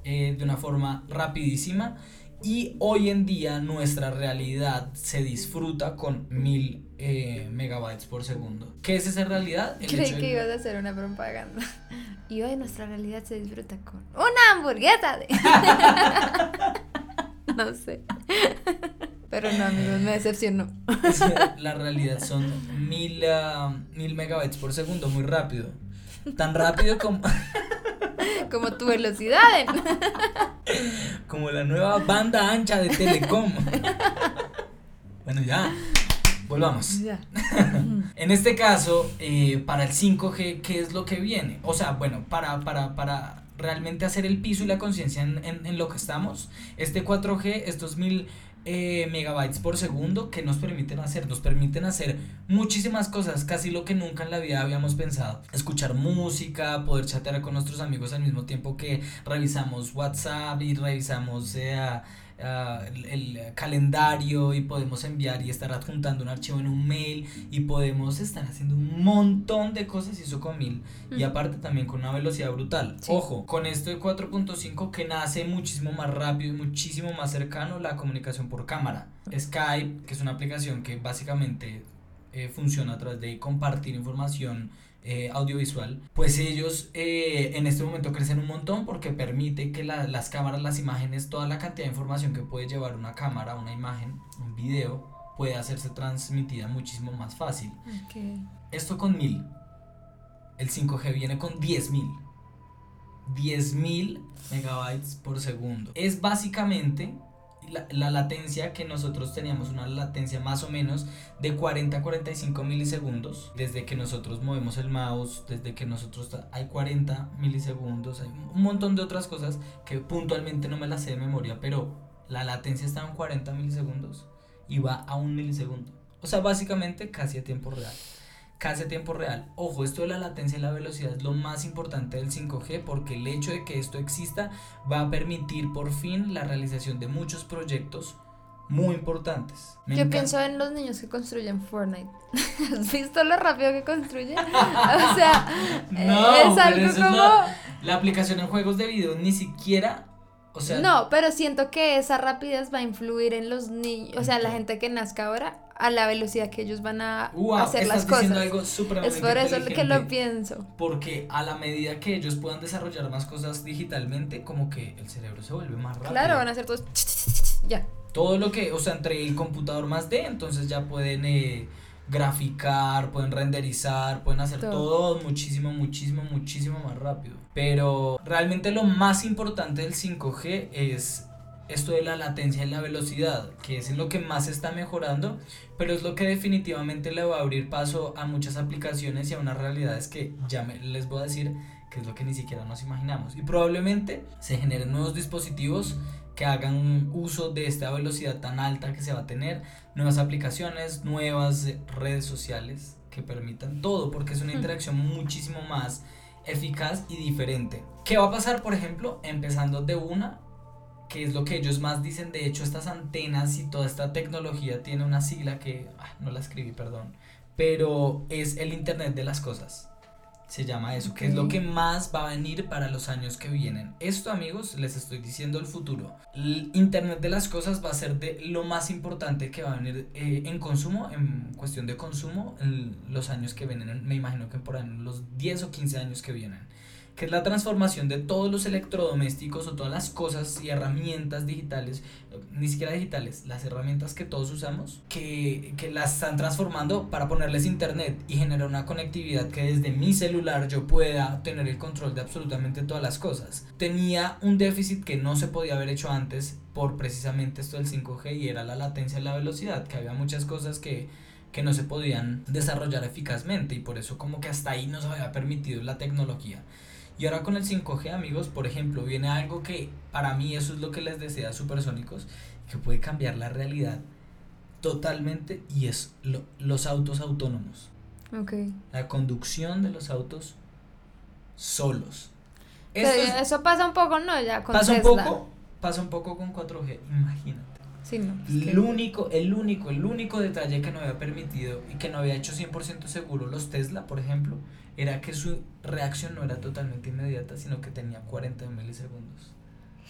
eh, de una forma rapidísima y hoy en día nuestra realidad se disfruta con 1000 eh, megabytes por segundo. ¿Qué es esa realidad? El Creí hecho de- que ibas a hacer una propaganda. Y hoy nuestra realidad se disfruta con una hamburguesa de... (laughs) no sé. Pero no, amigos, me decepcionó. Es que la realidad son mil, ah, mil megabytes por segundo, muy rápido. Tan rápido como, (laughs) Como tu velocidad. en- como la nueva banda ancha de Telecom. Bueno, ya, volvamos. Ya. (laughs) En este caso, eh, para el 5G, ¿qué es lo que viene? O sea, bueno, para, para, para realmente hacer el piso y la conciencia en, en, en lo que estamos, este 4G, estos mil eh, megabytes por segundo, que nos permiten hacer? Nos permiten hacer muchísimas cosas, casi lo que nunca en la vida habíamos pensado. Escuchar música, poder chatear con nuestros amigos al mismo tiempo que revisamos WhatsApp y revisamos... eh, a el, el calendario y podemos enviar y estar adjuntando un archivo en un mail y podemos estar haciendo un montón de cosas y eso con mil y aparte también con una velocidad brutal. Sí. Ojo, con esto de 4.5 que nace muchísimo más rápido y muchísimo más cercano la comunicación por cámara. Skype, que es una aplicación que básicamente eh, funciona a través de compartir información eh, audiovisual, pues ellos eh, en este momento crecen un montón porque permite que la- las cámaras, las imágenes, toda la cantidad de información que puede llevar una cámara, una imagen, un video, puede hacerse transmitida muchísimo más fácil. Esto con 1000. El 5G viene con 10.000. 10.000 megabytes por segundo. Es básicamente la, la latencia que nosotros teníamos, una latencia más o menos de 40 a 45 milisegundos. Desde que nosotros movemos el mouse, desde que nosotros... Hay 40 milisegundos, hay un montón de otras cosas que puntualmente no me las sé de memoria, pero la latencia está en 40 milisegundos y va a un milisegundo. O sea, básicamente casi a tiempo real. Casi a tiempo real. Ojo, esto de la latencia y la velocidad es lo más importante del 5G porque el hecho de que esto exista va a permitir por fin la realización de muchos proyectos muy importantes. Yo pienso en los niños que construyen Fortnite. (laughs) ¿Has visto lo rápido que construyen? (laughs) o sea, (laughs) es algo como... la aplicación en juegos de video ni siquiera o sea, no, pero siento que esa rapidez va a influir en los niños, o sea, la gente que nazca ahora, a la velocidad que ellos van a hacer las cosas. Algo es por eso que lo pienso. Porque a la medida que ellos puedan desarrollar más cosas digitalmente, como que el cerebro se vuelve más rápido. Claro, van a hacer todos ya. Todo lo que, o sea, entre el computador más de, entonces ya pueden eh, graficar, pueden renderizar, pueden hacer todo. muchísimo, muchísimo, muchísimo más rápido. Pero realmente lo más importante del 5G es esto de la latencia y la velocidad, que es lo que más se está mejorando, pero es lo que definitivamente le va a abrir paso a muchas aplicaciones y a unas realidades que ya les voy a decir que es lo que ni siquiera nos imaginamos. Y probablemente se generen nuevos dispositivos que hagan uso de esta velocidad tan alta que se va a tener, nuevas aplicaciones, nuevas redes sociales que permitan todo, porque es una interacción muchísimo más eficaz y diferente. ¿Qué va a pasar, por ejemplo, empezando de una, que es lo que ellos más dicen, de hecho estas antenas y toda esta tecnología tiene una sigla que ah, no la escribí, perdón, pero es el Internet de las Cosas se llama eso, que es lo que más va a venir para los años que vienen. Esto, amigos, les estoy diciendo el futuro. El Internet de las cosas va a ser de lo más importante que va a venir eh, en consumo, en cuestión de consumo, en los años que vienen. Me imagino que por los 10 o 15 años que vienen que es la transformación de todos los electrodomésticos o todas las cosas y herramientas digitales, ni siquiera digitales, las herramientas que todos usamos, que, que las están transformando para ponerles internet y generar una conectividad que desde mi celular yo pueda tener el control de absolutamente todas las cosas. Tenía un déficit que no se podía haber hecho antes por precisamente esto del 5G y era la latencia y la velocidad, que había muchas cosas que que no se podían desarrollar eficazmente y por eso como que hasta ahí nos había permitido la tecnología. Y ahora con el 5G, amigos, por ejemplo, viene algo que para mí eso es lo que les desea Supersónicos, que puede cambiar la realidad totalmente y es los autos autónomos. Okay. La conducción de los autos solos. eso pasa un poco, ¿no? Ya con pasa un poco, pasa un poco con 4G, imagínate. Sí, no, el único, el único, el único detalle que no había permitido y que no había hecho 100% seguro los Tesla, por ejemplo, era que su reacción no era totalmente inmediata, sino que tenía 40 milisegundos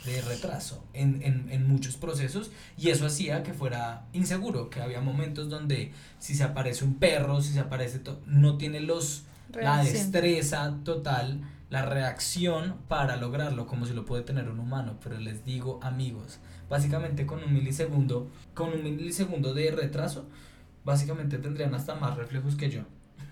de retraso en, en, en, muchos procesos y eso hacía que fuera inseguro, que había momentos donde si se aparece un perro, si se aparece, no tiene los, la destreza total, la reacción para lograrlo, como si lo puede tener un humano, pero les digo amigos, básicamente con un milisegundo, con un milisegundo de retraso, básicamente tendrían hasta más reflejos que yo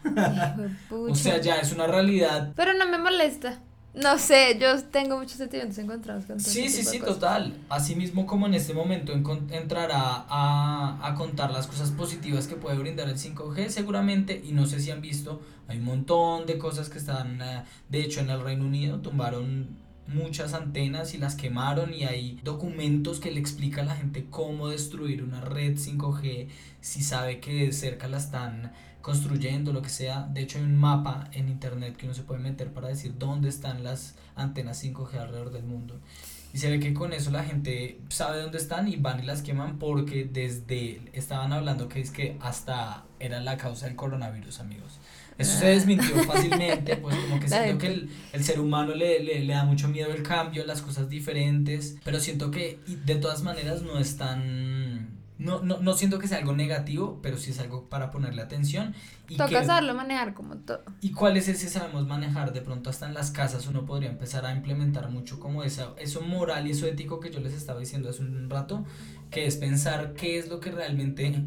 (laughs) o sea, ya es una realidad. Pero no me molesta. No sé, yo tengo muchos sentimientos encontrados con Sí, sí, sí, total. Así mismo como en este momento entrará a, a contar las cosas positivas que puede brindar el 5G, seguramente, y no sé si han visto, hay un montón de cosas que están, eh, de hecho en el Reino Unido tumbaron muchas antenas y las quemaron y hay documentos que le explican a la gente cómo destruir una red 5G si sabe que cerca la están construyendo, lo que sea. De hecho, hay un mapa en internet que uno se puede meter para decir dónde están las antenas 5G alrededor del mundo. Y se ve que con eso la gente sabe dónde están y van y las queman porque desde estaban hablando que es que hasta era la causa del coronavirus, amigos. Eso se desmintió (laughs) fácilmente, pues como que siento que el, el ser humano le, le, le, da mucho miedo el cambio, las cosas diferentes, pero siento que de todas maneras no es tan no, no, no siento que sea algo negativo, pero sí es algo para ponerle atención. Y Toca saberlo manejar como todo. ¿Y cuál es ese sabemos manejar? De pronto hasta en las casas uno podría empezar a implementar mucho como esa, eso moral y eso ético que yo les estaba diciendo hace un rato, que es pensar qué es lo que realmente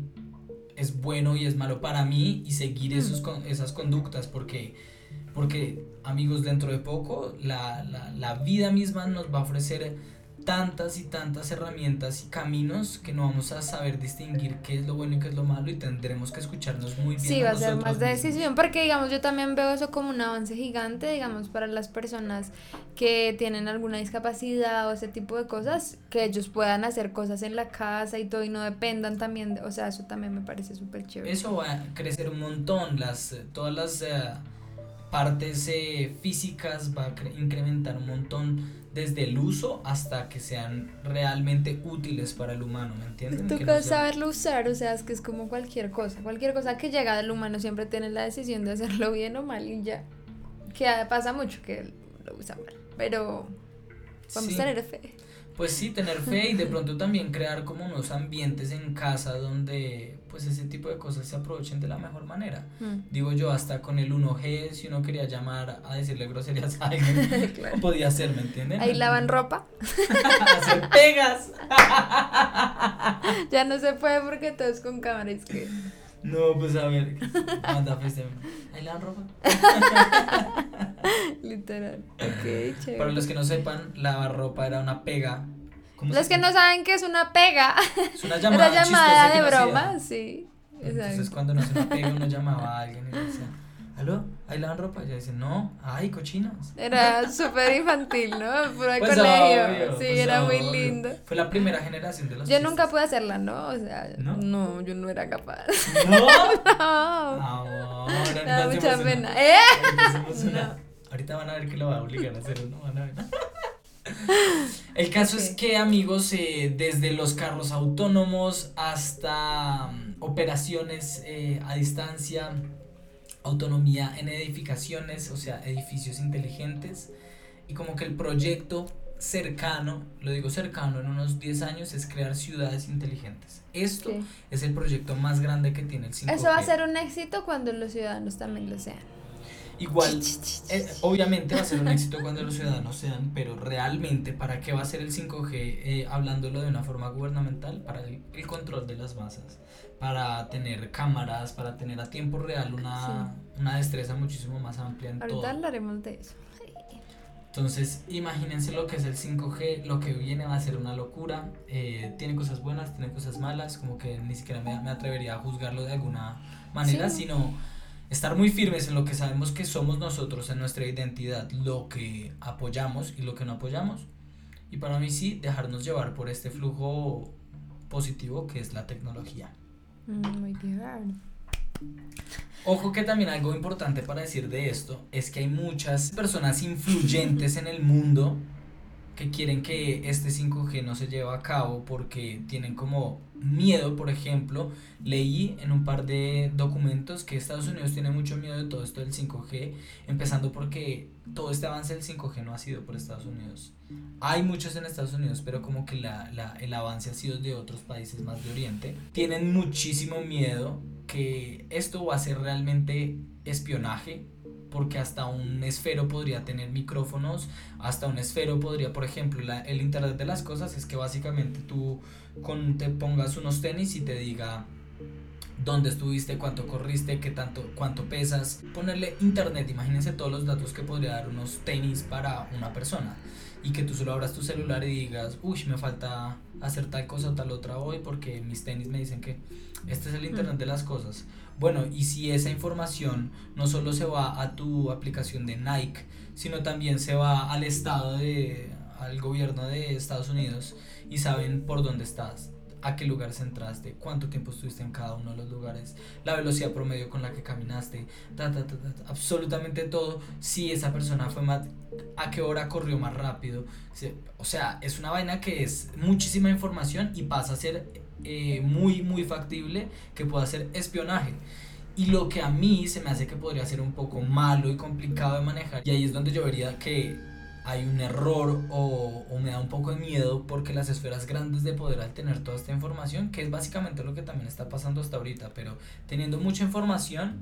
es bueno y es malo para mí y seguir mm. esos, esas conductas, porque, porque amigos, dentro de poco la, la, la vida misma nos va a ofrecer tantas y tantas herramientas y caminos que no vamos a saber distinguir qué es lo bueno y qué es lo malo y tendremos que escucharnos muy bien. Sí, va a ser más de decisión, porque digamos yo también veo eso como un avance gigante, digamos, para las personas que tienen alguna discapacidad o ese tipo de cosas, que ellos puedan hacer cosas en la casa y todo y no dependan también, o sea, eso también me parece súper chévere. Eso va a crecer un montón, las, todas las... Eh, partes eh, físicas va a incrementar un montón desde el uso hasta que sean realmente útiles para el humano, ¿me entiendes? Tú puedes saberlo usar, o sea, es que es como cualquier cosa, cualquier cosa que llega del humano siempre tiene la decisión de hacerlo bien o mal y ya, que pasa mucho que lo usa mal, pero vamos a tener fe pues sí, tener fe y de pronto también crear como unos ambientes en casa donde pues ese tipo de cosas se aprovechen de la mejor manera. Mm. Digo yo, hasta con el 1G, si uno quería llamar a decirle groserías a alguien, (laughs) (laughs) podía hacer, ¿me entienden? Ahí lavan ropa. (laughs) Hacer pegas. ya no se puede porque todo es con cámara, es que... No, pues a ver, anda, pues, ahí lavan ropa. (laughs) Literal. Ok, chévere. Para los que no sepan, lavar ropa era una pega. Los que no saben qué es una pega. Es una (laughs) llamada, una llamada de broma, sí. Entonces cuando no se una pega uno llamaba a alguien y decía, ¿aló? ¿Ahí lavan ropa? Y ella dice, no, ay, cochinos. Era (laughs) súper infantil, ¿no? Puro pues colegio. sí, pues era muy lindo. Fue la primera generación de los Yo nunca pude hacerla, ¿no? O sea, ¿No? yo no era capaz. ¿No? (laughs) no. me da mucha pena. ¿Eh? (laughs) No. Ahorita van a ver que lo va a obligar a hacer ¿no? Van a ver. El caso es que, amigos, eh, desde los carros autónomos hasta mm, operaciones eh, a distancia, autonomía en edificaciones, o sea, edificios inteligentes, y como que el proyecto cercano, lo digo cercano, en unos 10 años es crear ciudades inteligentes. Esto es el proyecto más grande que tiene el 5G. Eso va a ser un éxito cuando los ciudadanos también lo sean. Igual, eh, obviamente va a ser un (laughs) éxito cuando los ciudadanos sean, pero realmente, ¿para qué va a ser el 5G? Eh, hablándolo de una forma gubernamental, para el, control de las masas, para tener cámaras, para tener a tiempo real una, una destreza muchísimo más amplia en Ahorita hablaremos de eso. Entonces, imagínense lo que es el 5G, lo que viene va a ser una locura. Eh, tiene cosas buenas, tiene cosas malas, como que ni siquiera me, me atrevería a juzgarlo de alguna manera, sino estar muy firmes en lo que sabemos que somos nosotros, en nuestra identidad, lo que apoyamos y lo que no apoyamos. Y para mí sí, dejarnos llevar por este flujo positivo que es la tecnología. Mm, muy bien. Ojo que también algo importante para decir de esto es que hay muchas personas influyentes en el mundo que quieren que este 5G no se lleve a cabo porque tienen como miedo, por ejemplo, leí en un par de documentos que Estados Unidos tiene mucho miedo de todo esto del 5G, empezando porque todo este avance del 5G no ha sido por Estados Unidos. Hay muchos en Estados Unidos, pero como que la, la, el avance ha sido de otros países más de Oriente. Tienen muchísimo miedo que esto va a ser realmente espionaje porque hasta un esfero podría tener micrófonos, hasta un esfero podría, por ejemplo, la, el Internet de las Cosas es que básicamente tú con, te pongas unos tenis y te diga dónde estuviste, cuánto corriste, qué tanto, cuánto pesas, ponerle Internet, imagínense todos los datos que podría dar unos tenis para una persona. Y que tú solo abras tu celular y digas, uy, me falta hacer tal cosa o tal otra hoy porque mis tenis me dicen que este es el Internet de las Cosas bueno, y si esa información no solo se va a tu aplicación de Nike, sino también se va al estado de al gobierno de Estados Unidos y saben por dónde estás, a qué lugar entraste, cuánto tiempo estuviste en cada uno de los lugares, la velocidad promedio con la que caminaste, absolutamente todo, si esa persona fue más, a qué hora corrió más rápido. O sea, es una vaina que es muchísima información y pasa a ser eh, muy, muy factible que pueda ser espionaje. Y lo que a mí se me hace que podría ser un poco malo y complicado de manejar, y ahí es donde yo vería que hay un error o, o, me da un poco de miedo porque las esferas grandes de poder al tener toda esta información, que es básicamente lo que también está pasando hasta ahorita, pero teniendo mucha información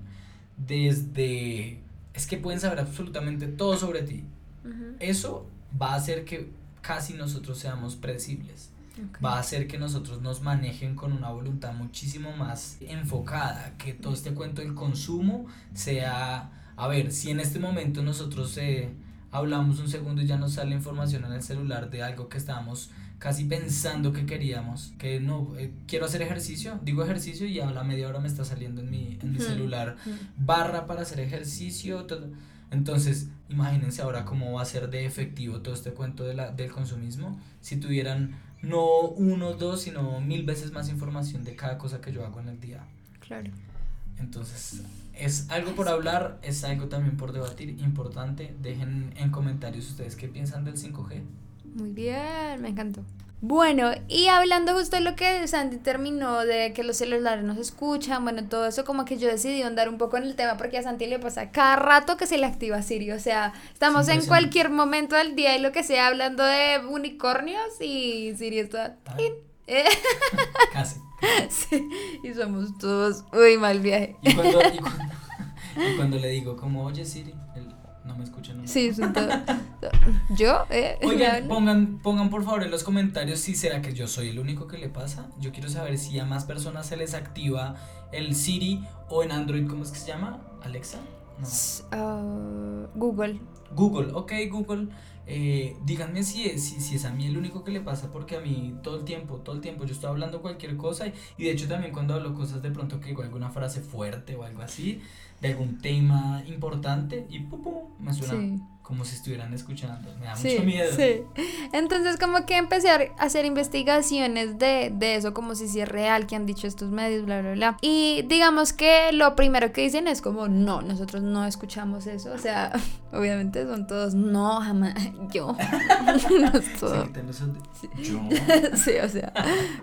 desde... es que pueden saber absolutamente todo sobre ti. Eso va a hacer que casi nosotros seamos predecibles va a hacer que nosotros nos manejen con una voluntad muchísimo más enfocada, que todo este cuento del consumo sea, a ver, si en este momento nosotros eh, hablamos un segundo y ya nos sale información en el celular de algo que estábamos casi pensando que queríamos, que no, eh, quiero hacer ejercicio, digo ejercicio y a la media hora me está saliendo en mi, en mi celular barra para hacer ejercicio, todo. Entonces, imagínense ahora cómo va a ser de efectivo todo este cuento de la, del consumismo. Si tuvieran no uno, dos, sino mil veces más información de cada cosa que yo hago en el día. Claro. Entonces, es algo por hablar, es algo también por debatir, importante. Dejen en comentarios ustedes qué piensan del 5G. Muy bien, me encantó. Bueno, y hablando justo de lo que Sandy terminó, de que los celulares no se escuchan, bueno, todo eso como que yo decidí andar un poco en el tema porque a Santi le pasa cada rato que se le activa Siri, o sea, estamos en cualquier momento del día y lo que sea hablando de unicornios y Siri está... (laughs) Casi. (laughs) Sí, y somos todos, uy, mal viaje. Y cuando, y (laughs) cuando, le digo como, oye Siri, no me escuchan. No. Sí, son (laughs) todo, ¿Yo? Eh, Oigan, pongan, pongan por favor en los comentarios si será que yo soy el único que le pasa. Yo quiero saber si a más personas se les activa el Siri o en Android, ¿cómo es que se llama? ¿Alexa? Ah, Google. Google, ok, Google. Eh, díganme si es, si, es a mí el único que le pasa, porque a mí todo el tiempo, todo el tiempo yo estoy hablando cualquier cosa y, y de hecho también cuando hablo cosas de pronto que digo alguna frase fuerte o algo así, de algún tema importante y pum, pum, me suena como si estuvieran escuchando. Me da mucho miedo. Sí. Entonces como que empecé a hacer investigaciones de, de eso, como si, si es real que han dicho estos medios, bla, bla, bla. Y digamos que lo primero que dicen es como, no, nosotros no escuchamos eso. O sea, (laughs) obviamente son todos, no, jamás, (laughs) yo. (laughs) no es todo. Sí. Yo. sí, o sea,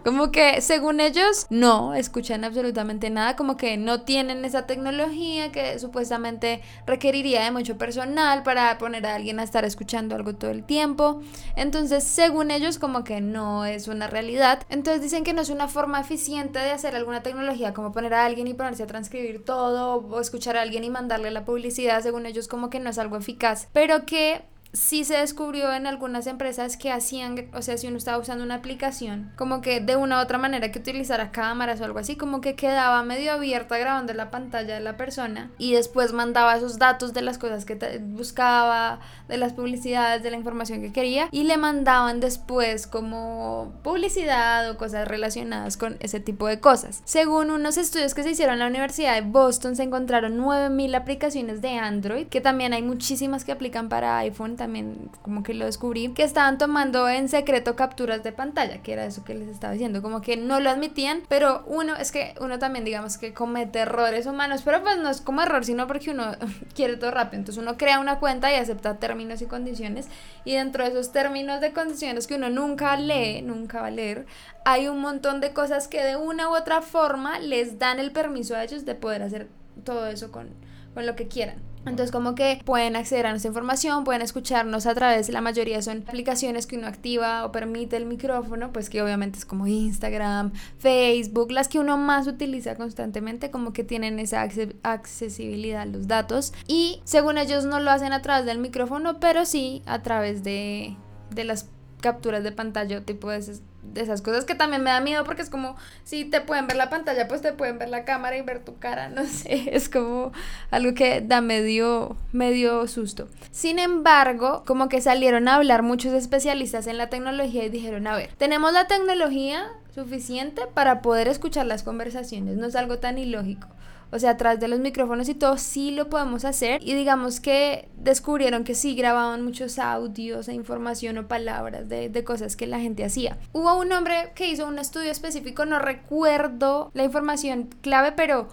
como que según ellos, no escuchan absolutamente nada, como que no tienen esa tecnología que supuestamente requeriría de mucho personal para poner a alguien a estar escuchando algo todo el tiempo. Entonces, según ellos, como que no es una realidad. Entonces dicen que no es una forma eficiente de hacer alguna tecnología, como poner a alguien y ponerse a transcribir todo, o escuchar a alguien y mandarle la publicidad, según ellos, como que no es algo eficaz. Pero que sí se descubrió en algunas empresas que hacían, o sea, si uno estaba usando una aplicación, como que de una u otra manera que utilizara cámaras o algo así, como que quedaba medio abierta grabando la pantalla de la persona y después mandaba esos datos de las cosas que buscaba, de las publicidades, de la información que quería y le mandaban después como publicidad o cosas relacionadas con ese tipo de cosas. Según unos estudios que se hicieron en la Universidad de Boston, se encontraron 9000 aplicaciones de Android, que también hay muchísimas que aplican para iPhone también como que lo descubrí, que estaban tomando en secreto capturas de pantalla, que era eso que les estaba diciendo, como que no lo admitían, pero uno, es que uno también digamos que comete errores humanos, pero pues no es como error, sino porque uno (laughs) quiere todo rápido, entonces uno crea una cuenta y acepta términos y condiciones, y dentro de esos términos de condiciones que uno nunca lee, nunca va a leer, hay un montón de cosas que de una u otra forma les dan el permiso a ellos de poder hacer todo eso con, con lo que quieran. Entonces como que pueden acceder a nuestra información, pueden escucharnos a través, la mayoría son aplicaciones que uno activa o permite el micrófono, pues que obviamente es como Instagram, Facebook, las que uno más utiliza constantemente, como que tienen esa accesibilidad a los datos. Y según ellos no lo hacen a través del micrófono, pero sí a través de, de las capturas de pantalla, tipo de de esas cosas que también me da miedo porque es como si te pueden ver la pantalla, pues te pueden ver la cámara y ver tu cara, (laughs) no sé, es como algo que da medio medio susto. Sin embargo, como que salieron a hablar muchos especialistas en la tecnología y dijeron, a ver, tenemos la tecnología suficiente para poder escuchar las conversaciones, no es algo tan ilógico o sea, atrás de los micrófonos y todo, sí lo podemos hacer. Y digamos que descubrieron que sí grababan muchos audios e información o palabras de, de cosas que la gente hacía. Hubo un hombre que hizo un estudio específico, no recuerdo la información clave, pero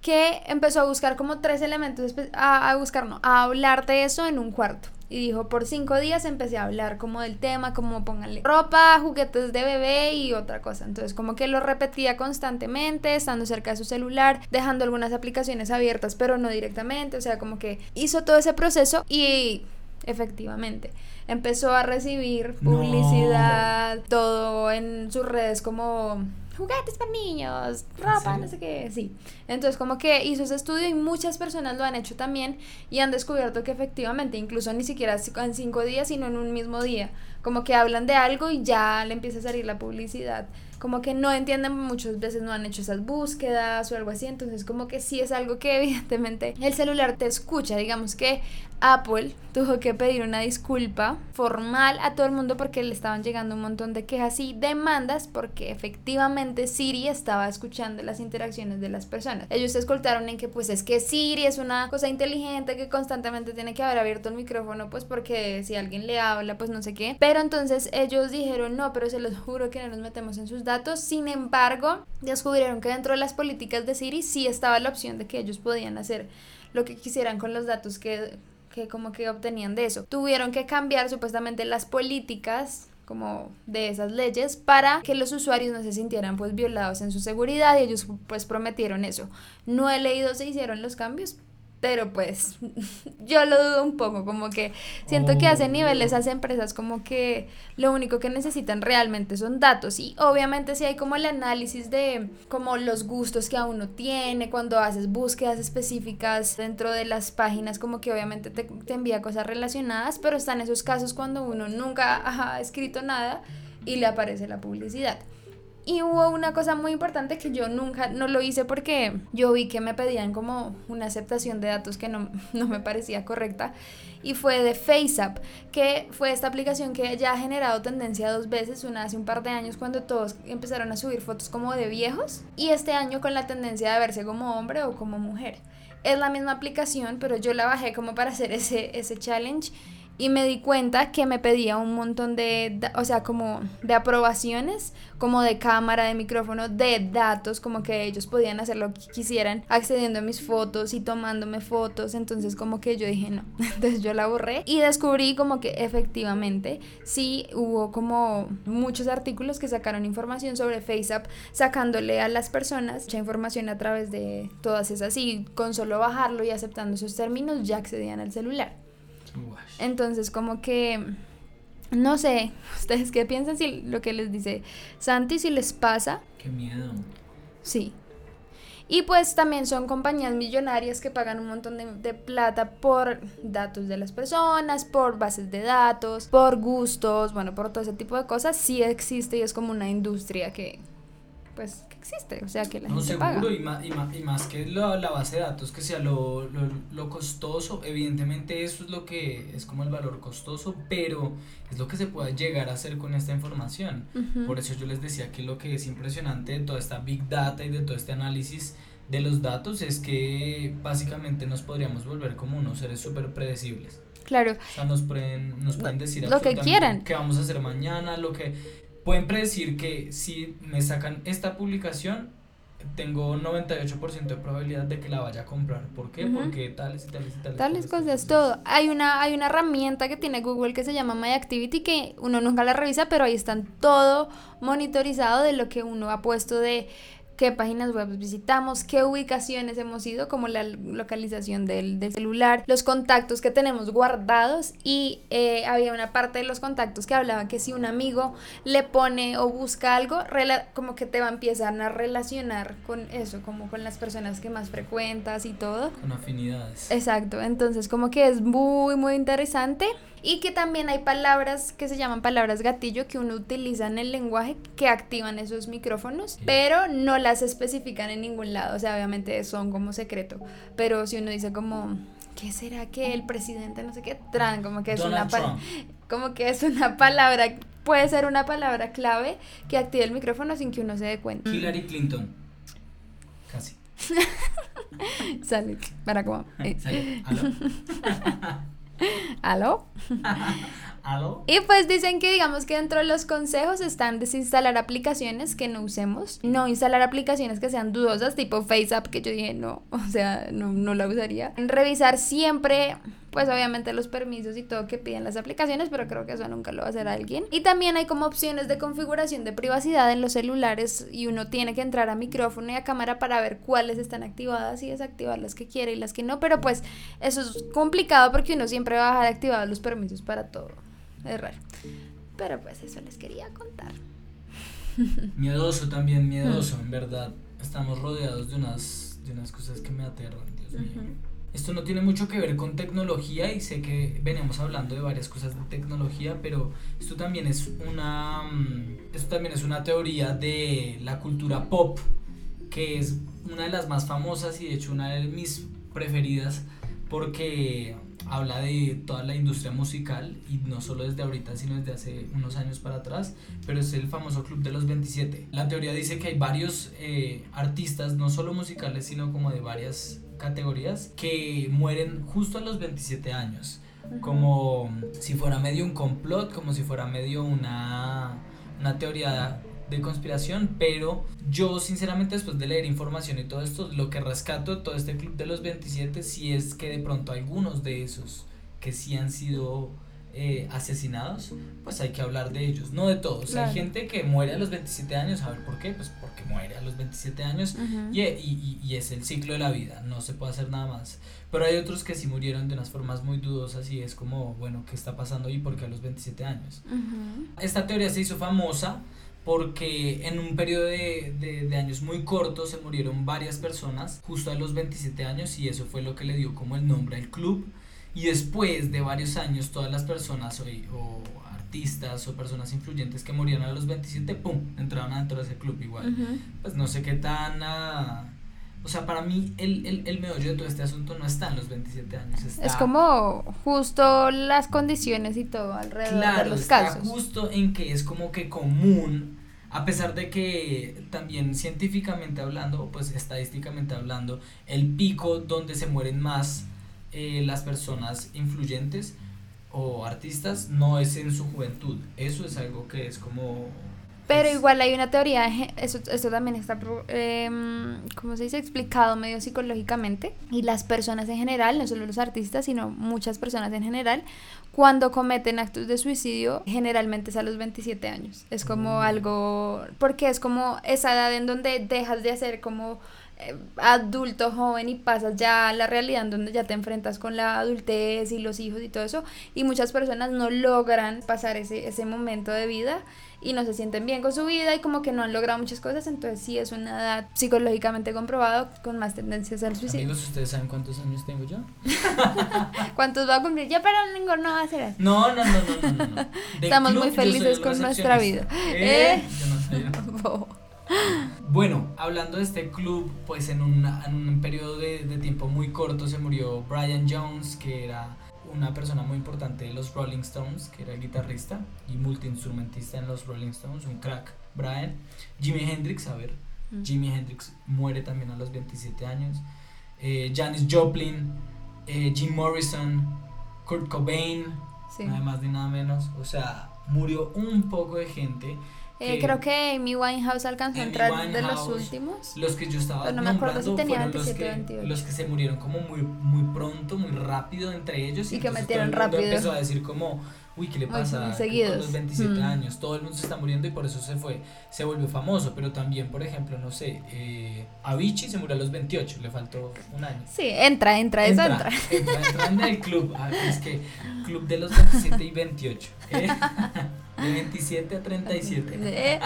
que empezó a buscar como tres elementos, a, a buscar, no, a hablar de eso en un cuarto. Y dijo, por cinco días empecé a hablar como del tema, como pónganle ropa, juguetes de bebé y otra cosa. Entonces como que lo repetía constantemente, estando cerca de su celular, dejando algunas aplicaciones abiertas, pero no directamente. O sea, como que hizo todo ese proceso y efectivamente empezó a recibir publicidad, todo en sus redes como juguetes para niños, ropa, no sé qué, sí. Entonces como que hizo ese estudio y muchas personas lo han hecho también y han descubierto que efectivamente, incluso ni siquiera en cinco días, sino en un mismo día, como que hablan de algo y ya le empieza a salir la publicidad como que no entienden muchas veces no han hecho esas búsquedas o algo así, entonces como que sí es algo que (laughs) evidentemente el celular te escucha, digamos que Apple tuvo que pedir una disculpa formal a todo el mundo porque le estaban llegando un montón de quejas y demandas porque efectivamente Siri estaba escuchando las interacciones de las personas. Ellos se escoltaron en que pues es que Siri es una cosa inteligente que constantemente tiene que haber abierto el micrófono pues porque si alguien le habla pues no sé qué, pero entonces ellos dijeron, no, pero se los juro que no nos metemos en sus datos. Sin embargo, descubrieron que dentro de las políticas de Siri sí estaba la opción de que ellos podían hacer lo que quisieran con los datos que, que como que obtenían de eso. Tuvieron que cambiar supuestamente las políticas como de esas leyes para que los usuarios no se sintieran pues violados en su seguridad y ellos pues prometieron eso. No he leído si hicieron los cambios, pero pues (laughs) yo lo dudo un poco, como que siento que a ese nivel esas empresas como que lo único que necesitan realmente son datos y obviamente si hay como el análisis de como los gustos que a uno tiene cuando haces búsquedas específicas dentro de las páginas como que obviamente te, te envía cosas relacionadas, pero están esos casos cuando uno nunca ha escrito nada y le aparece la publicidad. Y hubo una cosa muy importante que yo nunca, no lo hice porque yo vi que me pedían como una aceptación de datos que no, (laughs) no me parecía correcta. Y fue de FaceApp, que fue esta aplicación que ya ha generado tendencia dos veces, una hace un par de años cuando todos empezaron a subir fotos como de viejos y este año con la tendencia de verse como hombre o como mujer. Es la misma aplicación, pero yo la bajé como para hacer ese, ese challenge y me di cuenta que me pedía un montón de, o sea, como de aprobaciones, como de cámara, de micrófono, de datos, como que ellos podían hacer lo que quisieran, accediendo a mis fotos y tomándome fotos, entonces como que yo dije no, (laughs) entonces yo la borré y descubrí como que efectivamente sí hubo como muchos artículos que sacaron información sobre FaceApp, sacándole a las personas mucha información a través de todas esas y con solo bajarlo y aceptando esos términos ya accedían al celular. Entonces, como que, no sé, (laughs) ustedes qué piensan si lo que les dice Santi, si les pasa. Qué miedo. Sí. Y pues también son compañías millonarias que pagan un montón de, de, plata por datos de las personas, por bases de datos, por gustos, bueno, por todo ese tipo de cosas. Sí existe y es como una industria que, pues, existe, o sea que la no, gente seguro, paga. Y, más, y, más, y más que la, la, base de datos que sea lo, lo, lo, costoso, evidentemente eso es lo que es como el valor costoso, pero es lo que se puede llegar a hacer con esta información. Uh -huh. Por eso yo les decía que lo que es impresionante de toda esta big data y de todo este análisis de los datos es que básicamente nos podríamos volver como unos seres súper predecibles. Claro. O sea, nos pueden, nos pueden decir lo que quieran. qué vamos a hacer mañana, lo que pueden predecir que si me sacan esta publicación, tengo 98% de probabilidad de que la vaya a comprar. ¿Por qué? Uh -huh. Porque tales y tales y tales. Tales cosas, cosas, todo. Hay una, hay una herramienta que tiene Google que se llama My Activity que uno nunca la revisa, pero ahí están todo monitorizado de lo que uno ha puesto de qué páginas web visitamos, qué ubicaciones hemos ido, como la localización del, del celular, los contactos que tenemos guardados y eh, había una parte de los contactos que hablaba que si un amigo le pone o busca algo, como que te va a empezar a relacionar con eso, como con las personas que más frecuentas y todo. Con afinidades. Exacto, entonces como que es muy, muy interesante y que también hay palabras que se llaman palabras gatillo que uno utiliza en el lenguaje que activan esos micrófonos, sí. pero no las especifican en ningún lado, o sea, obviamente son como secreto, pero si uno dice como ¿qué será que el presidente no sé qué tran como que es Donald una como que es una palabra puede ser una palabra clave que active el micrófono sin que uno se dé cuenta. Hillary Clinton. Casi. (laughs) Sale, para cómo. (laughs) Sale. ¿Aló? (laughs) ¿Aló? Y pues dicen que digamos que dentro de los consejos están desinstalar aplicaciones que no usemos, no instalar aplicaciones que sean dudosas, tipo FaceApp, que yo dije no, (laughs) o sea, no, no la usaría. Revisar siempre, pues obviamente los permisos y todo que piden las aplicaciones, pero creo que eso nunca lo va a hacer alguien. Y también hay como opciones de configuración de privacidad en los celulares y uno tiene que entrar a micrófono y a cámara para ver cuáles están activadas y desactivar las que quiere y las que no, pero pues eso es complicado porque uno siempre va a dejar activados los permisos para todo es raro. Pero pues eso les quería contar. Miedoso también, miedoso, en verdad. Estamos rodeados de unas, de unas cosas que me aterran, Dios mío. Uh -huh. Esto no tiene mucho que ver con tecnología y sé que venimos hablando de varias cosas de tecnología, pero esto también es una esto también es una teoría de la cultura pop que es una de las más famosas y de hecho una de mis preferidas porque habla de toda la industria musical y no solo desde ahorita sino desde hace unos años para atrás pero es el famoso club de los 27 la teoría dice que hay varios eh, artistas no solo musicales sino como de varias categorías que mueren justo a los 27 años. Como si fuera medio un complot, como si fuera medio una, una teoría de conspiración, pero yo sinceramente después de leer información y todo esto, lo que rescato de todo este club de los 27 sí es que de pronto algunos de esos que sí han sido eh, asesinados, pues hay que hablar de ellos, no de todos. Hay gente que muere a los 27 años, a ver por qué, pues porque muere a los 27 años y, y, y, es el ciclo de la vida, no se puede hacer nada más. Pero hay otros que sí murieron de unas formas muy dudosas y es como, bueno, ¿qué está pasando y por qué a los 27 años? Esta teoría se hizo famosa porque en un periodo de, de, de, años muy corto se murieron varias personas justo a los 27 años y eso fue lo que le dio como el nombre al club y después de varios años, todas las personas o, artistas o personas influyentes que morían a los 27, ¡pum!, entraban dentro de ese club igual. Pues no sé qué tan... Ah, o sea, para mí el, el, el, meollo de todo este asunto no está en los 27 años. es como justo las condiciones y todo alrededor de los está justo en que es como que común, a pesar de que también científicamente hablando, pues estadísticamente hablando, el pico donde se mueren más eh, las personas influyentes o artistas no es en su juventud. Eso es algo que es como... Pero igual hay una teoría, (laughs) eso, eso también está, eh, ¿cómo se dice?, explicado medio psicológicamente. Y las personas en general, no solo los artistas, sino muchas personas en general, cuando cometen actos de suicidio, generalmente es a los 27 años. Es como mm. algo, porque es como esa edad en donde dejas de hacer como eh, adulto joven y pasas ya a la realidad en donde ya te enfrentas con la adultez y los hijos y todo eso y muchas personas no logran pasar ese, ese momento de vida y no se sienten bien con su vida y como que no han logrado muchas cosas, entonces sí es una edad psicológicamente comprobado con más tendencias al suicidio. Amigos, ¿ustedes saben cuántos años tengo yo? (laughs) ¿Cuántos va a cumplir? Ya, pero ninguno no va a ser así. No, no, no, no, no. no. (laughs) Estamos muy felices con nuestra vida. ¿Eh? Yo no sé. (laughs) Bueno, hablando de este club, pues en, en un periodo de, de, tiempo muy corto se murió Brian Jones, que era una persona muy importante de los Rolling Stones, que era guitarrista y multiinstrumentista en los Rolling Stones, un crack, Brian. Jimi Hendrix, a ver, mm. Jimi Hendrix muere también a los 27 años. Eh, Janis Joplin, eh, Jim Morrison, Kurt Cobain, nada más ni nada menos. O sea, murió un poco de gente eh, creo que Amy Winehouse alcanzó a entrar de los últimos. Los que yo estaba no me acuerdo si tenía 27 los que, 28. Los que se murieron como muy, muy pronto, muy rápido entre ellos. Y, que metieron rápido. empezó a decir como, uy, ¿qué le pasa? Seguidos. los 27 mm. años, todo el mundo se está muriendo y por eso se fue, se volvió famoso. Pero también, por ejemplo, no sé, eh, Avicii se murió a los 28, le faltó un año. Sí, entra, entra, entra. Entra, entra, en el (laughs) club. Ah, es que club de los 27 y 28. ¿eh? (laughs) De 27 a 37.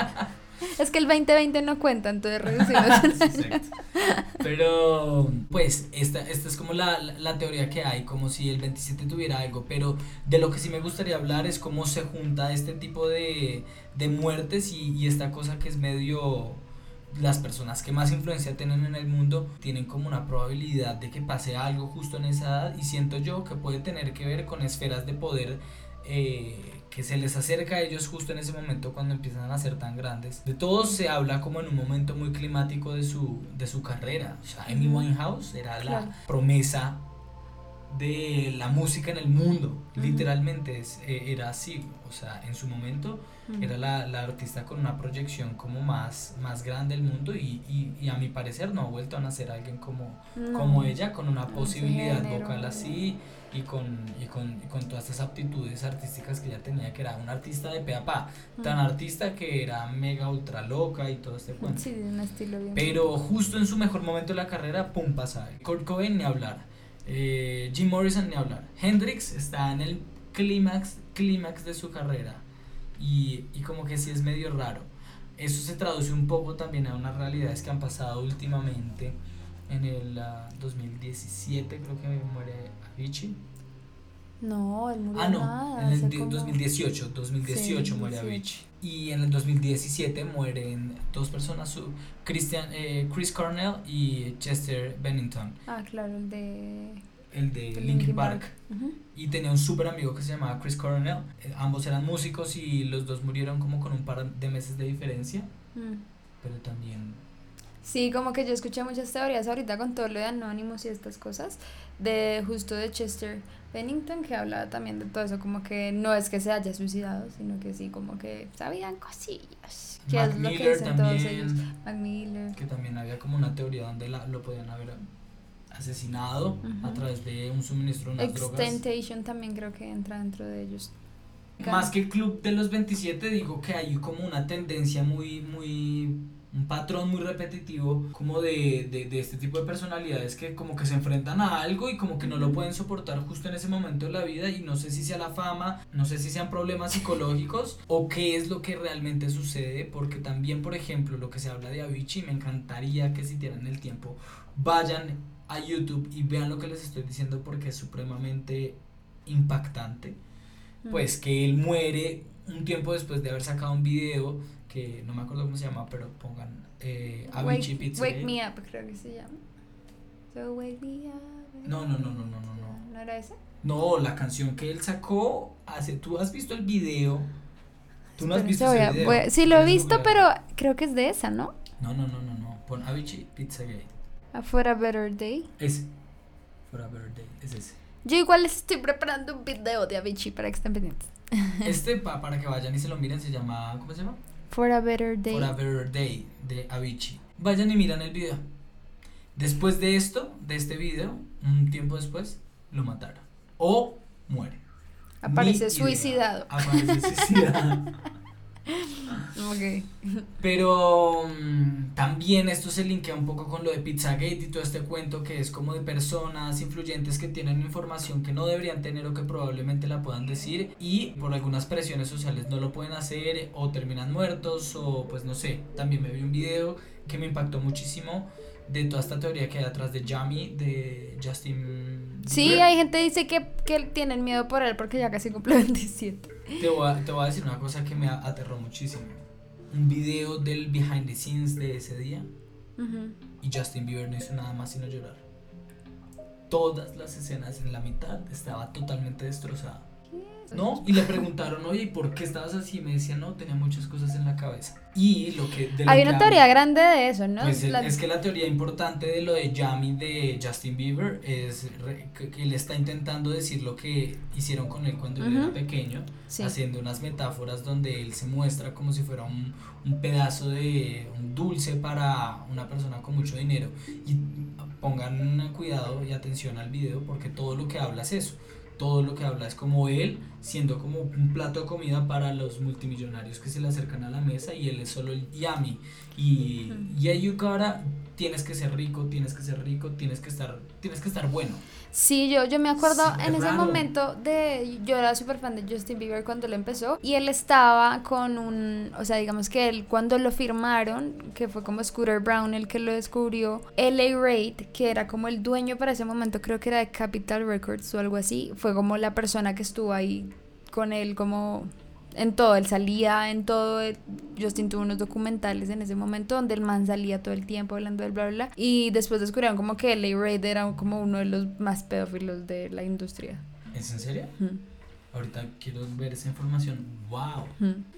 Es que el 2020 no cuenta, entonces (laughs) Pero, pues, esta, esta es como la, la, teoría que hay, como si el 27 tuviera algo. Pero de lo que sí me gustaría hablar es cómo se junta este tipo de, de muertes y, y esta cosa que es medio las personas que más influencia tienen en el mundo tienen como una probabilidad de que pase algo justo en esa edad y siento yo que puede tener que ver con esferas de poder eh, que se les acerca a ellos justo en ese momento cuando empiezan a ser tan grandes. De todos se habla como en un momento muy climático de su, de su carrera. O sea, Amy Winehouse era la promesa de la música en el mundo, literalmente es, eh, era así, o sea, en su momento era la, la, artista con una proyección como más, más grande del mundo y, y, y, a mi parecer no ha vuelto a nacer alguien como, como ella, con una posibilidad vocal así y con, y con, y con todas estas aptitudes artísticas que ella tenía, que era un artista de pe tan artista que era mega ultra loca y todo este cuento. Sí, de un estilo bien. Pero justo en su mejor momento de la carrera, pum, pasa. Kurt Cobain ni hablar. Eh, Jim Morrison ni hablar. Hendrix está en el clímax, clímax de su carrera. Y, como que sí es medio raro. Eso se traduce un poco también a unas realidades que han pasado últimamente. En el 2017 ah, creo que muere Avicii. No, él murió Ah, no, en el 2018, 2018 muere Avicii. Y en el 2017 mueren dos personas, Christian, eh, Chris Cornell y Chester Bennington. Ah, claro, el de... El de, Linkin Park. Y tenía un súper amigo que se llamaba Chris Cornell. Eh, ambos eran músicos y los dos murieron como con un par de meses de diferencia. Mm. Pero también Sí, como que yo escuché muchas teorías ahorita con todo lo de Anonymous y estas cosas, de justo de Chester Bennington, que hablaba también de todo eso, como que no es que se haya suicidado, sino que sí, como que sabían cosillas, que Mac es lo que Miller dicen todos también. ellos. Mac Miller. Que también había como una teoría donde la, lo podían haber asesinado a Ujú. través de un suministro de unas drogas. Extentation también creo que entra dentro de ellos. Más que el club de los 27, digo que hay como una tendencia muy, muy, un patrón muy repetitivo como de, de, de este tipo de personalidades que como que se enfrentan a algo y como que no lo pueden soportar justo en ese momento de la vida y no sé si sea la fama, no sé si sean problemas psicológicos o qué es lo que realmente sucede, porque también, por ejemplo, lo que se habla de Avicii, me encantaría que si tienen el tiempo vayan a YouTube y vean lo que les estoy diciendo porque es supremamente impactante. Pues que él muere un tiempo después de haber sacado un video que no me acuerdo cómo se llama, pero pongan eh, Avicii Wake, Pizza. Wake Me Up, creo que se llama. So wake me up. No, no, no, no, no, no, no. ¿No era esa? No, la canción que él sacó hace. ¿Tú has visto el video? ¿Tú no has visto ese a- video? voy a- sí, lo he ¿Quieres visto, googlear? pero creo que es de esa, ¿no? No, no, no, no, no. Pon Avicii Pizza Gate. Afuera Better Day. Ese. For a Better Day. Es ese. Yo igual les estoy preparando un video de Avicii para que estén pendientes. Este, pa- para que vayan y se lo miren, se llama. ¿Cómo se llama? For a Better Day. For a Better Day de Avicii. Vayan y miran el video. Después de esto, de este video, un tiempo después, lo mataron. O muere. Aparece idea. suicidado. Aparece suicidado. (laughs) Ok. Pero mm, también esto se linkea un poco con lo de Pizzagate y todo este cuento que es como de personas influyentes que tienen información que no deberían tener o que probablemente la puedan decir y por algunas presiones sociales no lo pueden hacer o terminan muertos o pues no sé. También me vi un video que me impactó muchísimo de toda esta teoría que hay atrás de Jamie, de Justin. Sí, Bieber. hay gente que dice que, que tienen miedo por él porque ya casi cumple (laughs) 27. Te voy, a, te voy a decir una cosa que me aterró muchísimo. Un video del behind the scenes de ese día y Justin Bieber no hizo nada más sino llorar. Todas las escenas en la mitad estaba totalmente destrozada. ¿No? Y le preguntaron, oye, ¿y por qué estabas así? Y me decía, no, tenía muchas cosas en la cabeza. Y lo que... de lo Hay que una teoría grande de eso, ¿no? Pues el- La- es que la teoría importante de lo de Yami de Justin Bieber es que, él está intentando decir lo que hicieron con él cuando él era pequeño, Sí. haciendo unas metáforas donde él se muestra como si fuera un, un pedazo de un dulce para una persona con mucho dinero. Y pongan cuidado y atención al video porque todo lo que habla es eso. Todo lo que habla es como él siendo como un plato de comida para los multimillonarios que se le acercan a la mesa y él es solo el yummy. Y, y ahora tienes que ser rico, tienes que ser rico, tienes que estar, tienes que estar bueno. Sí, yo, yo me acuerdo Sí, en es ese momento de, yo era súper fan de Justin Bieber cuando lo empezó y él estaba con un, o sea, digamos que él cuando lo firmaron, que fue como Scooter Brown el que lo descubrió, LA Raid, que era como el dueño para ese momento, creo que era de Capital Records o algo así, fue como la persona que estuvo ahí con él como en todo, él salía en todo, eh, Justin tuvo unos documentales en ese momento donde el man salía todo el tiempo hablando del bla bla bla y después descubrieron como que LA Raid era como uno de los más pedófilos de la industria. ¿Es en serio? Ahorita quiero ver esa información. ¡Wow!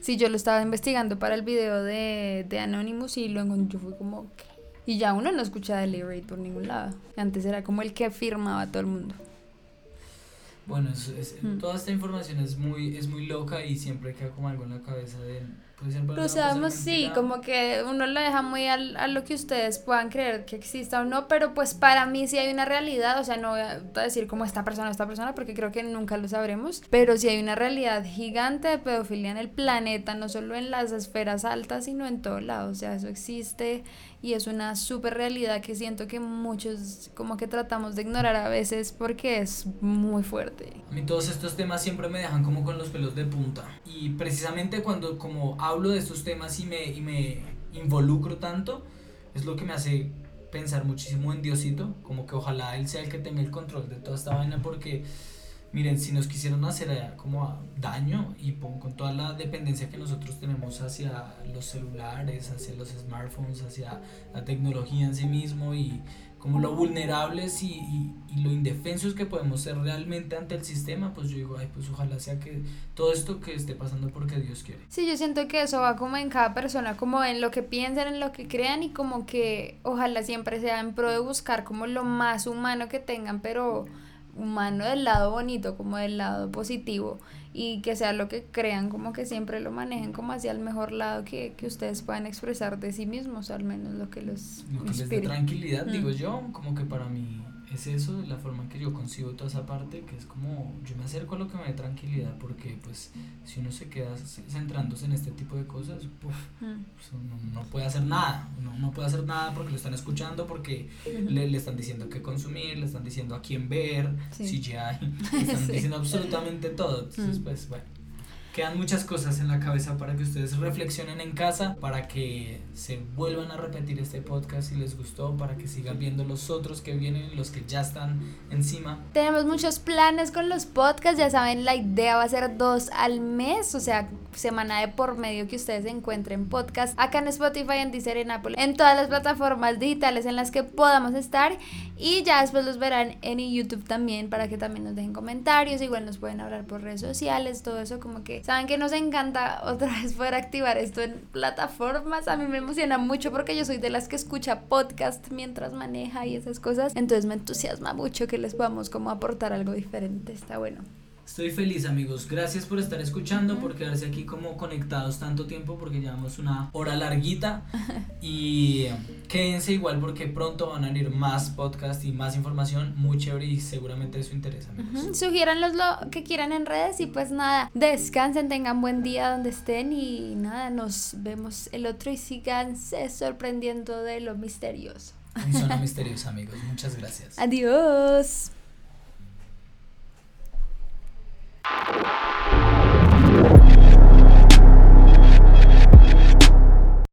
Sí, yo lo estaba investigando para el video de, de Anonymous y luego yo fui como ¿qué? y ya uno no escucha de LA Raid por ningún lado. Antes era como el que firmaba a todo el mundo. Bueno, es, es- Mm. toda esta información es muy, es muy loca y siempre queda como algo en la cabeza de... Puede ser ser sabemos, sí, como que uno lo deja muy al- a lo que ustedes puedan creer que exista o no, pero pues para mí sí hay una realidad, o sea, no voy a decir como esta persona o esta persona, porque creo que nunca lo sabremos, pero sí hay una realidad gigante de pedofilia en el planeta, no solo en las esferas altas, sino en todo lado, o sea, eso existe y es una super realidad que siento que muchos como que tratamos de ignorar a veces porque es muy fuerte. A mí todos estos temas siempre me dejan como con los pelos de punta. Y precisamente cuando como hablo de estos temas y me, y me involucro tanto, es lo que me hace pensar muchísimo en Diosito, como que ojalá Él sea el que tenga el control de toda esta vaina porque miren, si nos quisieran hacer eh, como daño y con toda la dependencia que nosotros tenemos hacia los celulares, hacia los smartphones, hacia la tecnología en sí mismo y como lo vulnerables y, y, lo indefensos que podemos ser realmente ante el sistema, pues yo digo, ay, pues ojalá sea que todo esto que esté pasando porque Dios quiere. Sí, yo siento que eso va como en cada persona, como en lo que piensan, en lo que crean y como que ojalá siempre sea en pro de buscar como lo más humano que tengan, pero humano del lado bonito, como del lado positivo y que sea lo que crean, como que siempre lo manejen como hacia el mejor lado que, que ustedes puedan expresar de sí mismos, al menos lo que los lo que les dé tranquilidad, digo mm. yo, como que para mí es eso, la forma en que yo concibo toda esa parte, que es como yo me acerco a lo que me dé tranquilidad, porque pues si uno se queda centrándose en este tipo de cosas, mm. pues, no, puede hacer nada, no, no puede hacer nada porque lo están escuchando, porque le, le, están diciendo qué consumir, le están diciendo a quién ver, si ya (laughs) le están diciendo absolutamente todo, entonces mm. pues bueno. Quedan muchas cosas en la cabeza para que ustedes reflexionen en casa, para que se vuelvan a repetir este podcast si les gustó, para que sigan viendo los otros que vienen, los que ya están encima. Tenemos muchos planes con los podcasts, ya saben, la idea va a ser dos al mes, o sea, semana de por medio que ustedes encuentren podcast acá en Spotify, en Deezer, en Apple, en todas las plataformas digitales en las que podamos estar y ya después los verán en YouTube también para que también nos dejen comentarios, igual nos pueden hablar por redes sociales, todo eso como que saben que nos encanta otra (laughs) vez poder activar esto en plataformas, a mí me emociona mucho porque yo soy de las que escucha podcast mientras maneja y esas cosas, entonces me entusiasma mucho que les podamos como aportar algo diferente, está bueno. Estoy feliz amigos, gracias por estar escuchando, por quedarse aquí como conectados tanto tiempo porque llevamos una hora larguita (laughs) y quédense igual porque pronto van a venir más podcasts y más información muy chévere y seguramente eso interesa amigos. Sugiéranlos lo que quieran en redes y pues nada, descansen, tengan buen día donde estén y nada, nos vemos el otro y síganse sorprendiendo de lo misterioso. Son (laughs) misteriosos amigos, muchas gracias. Adiós. you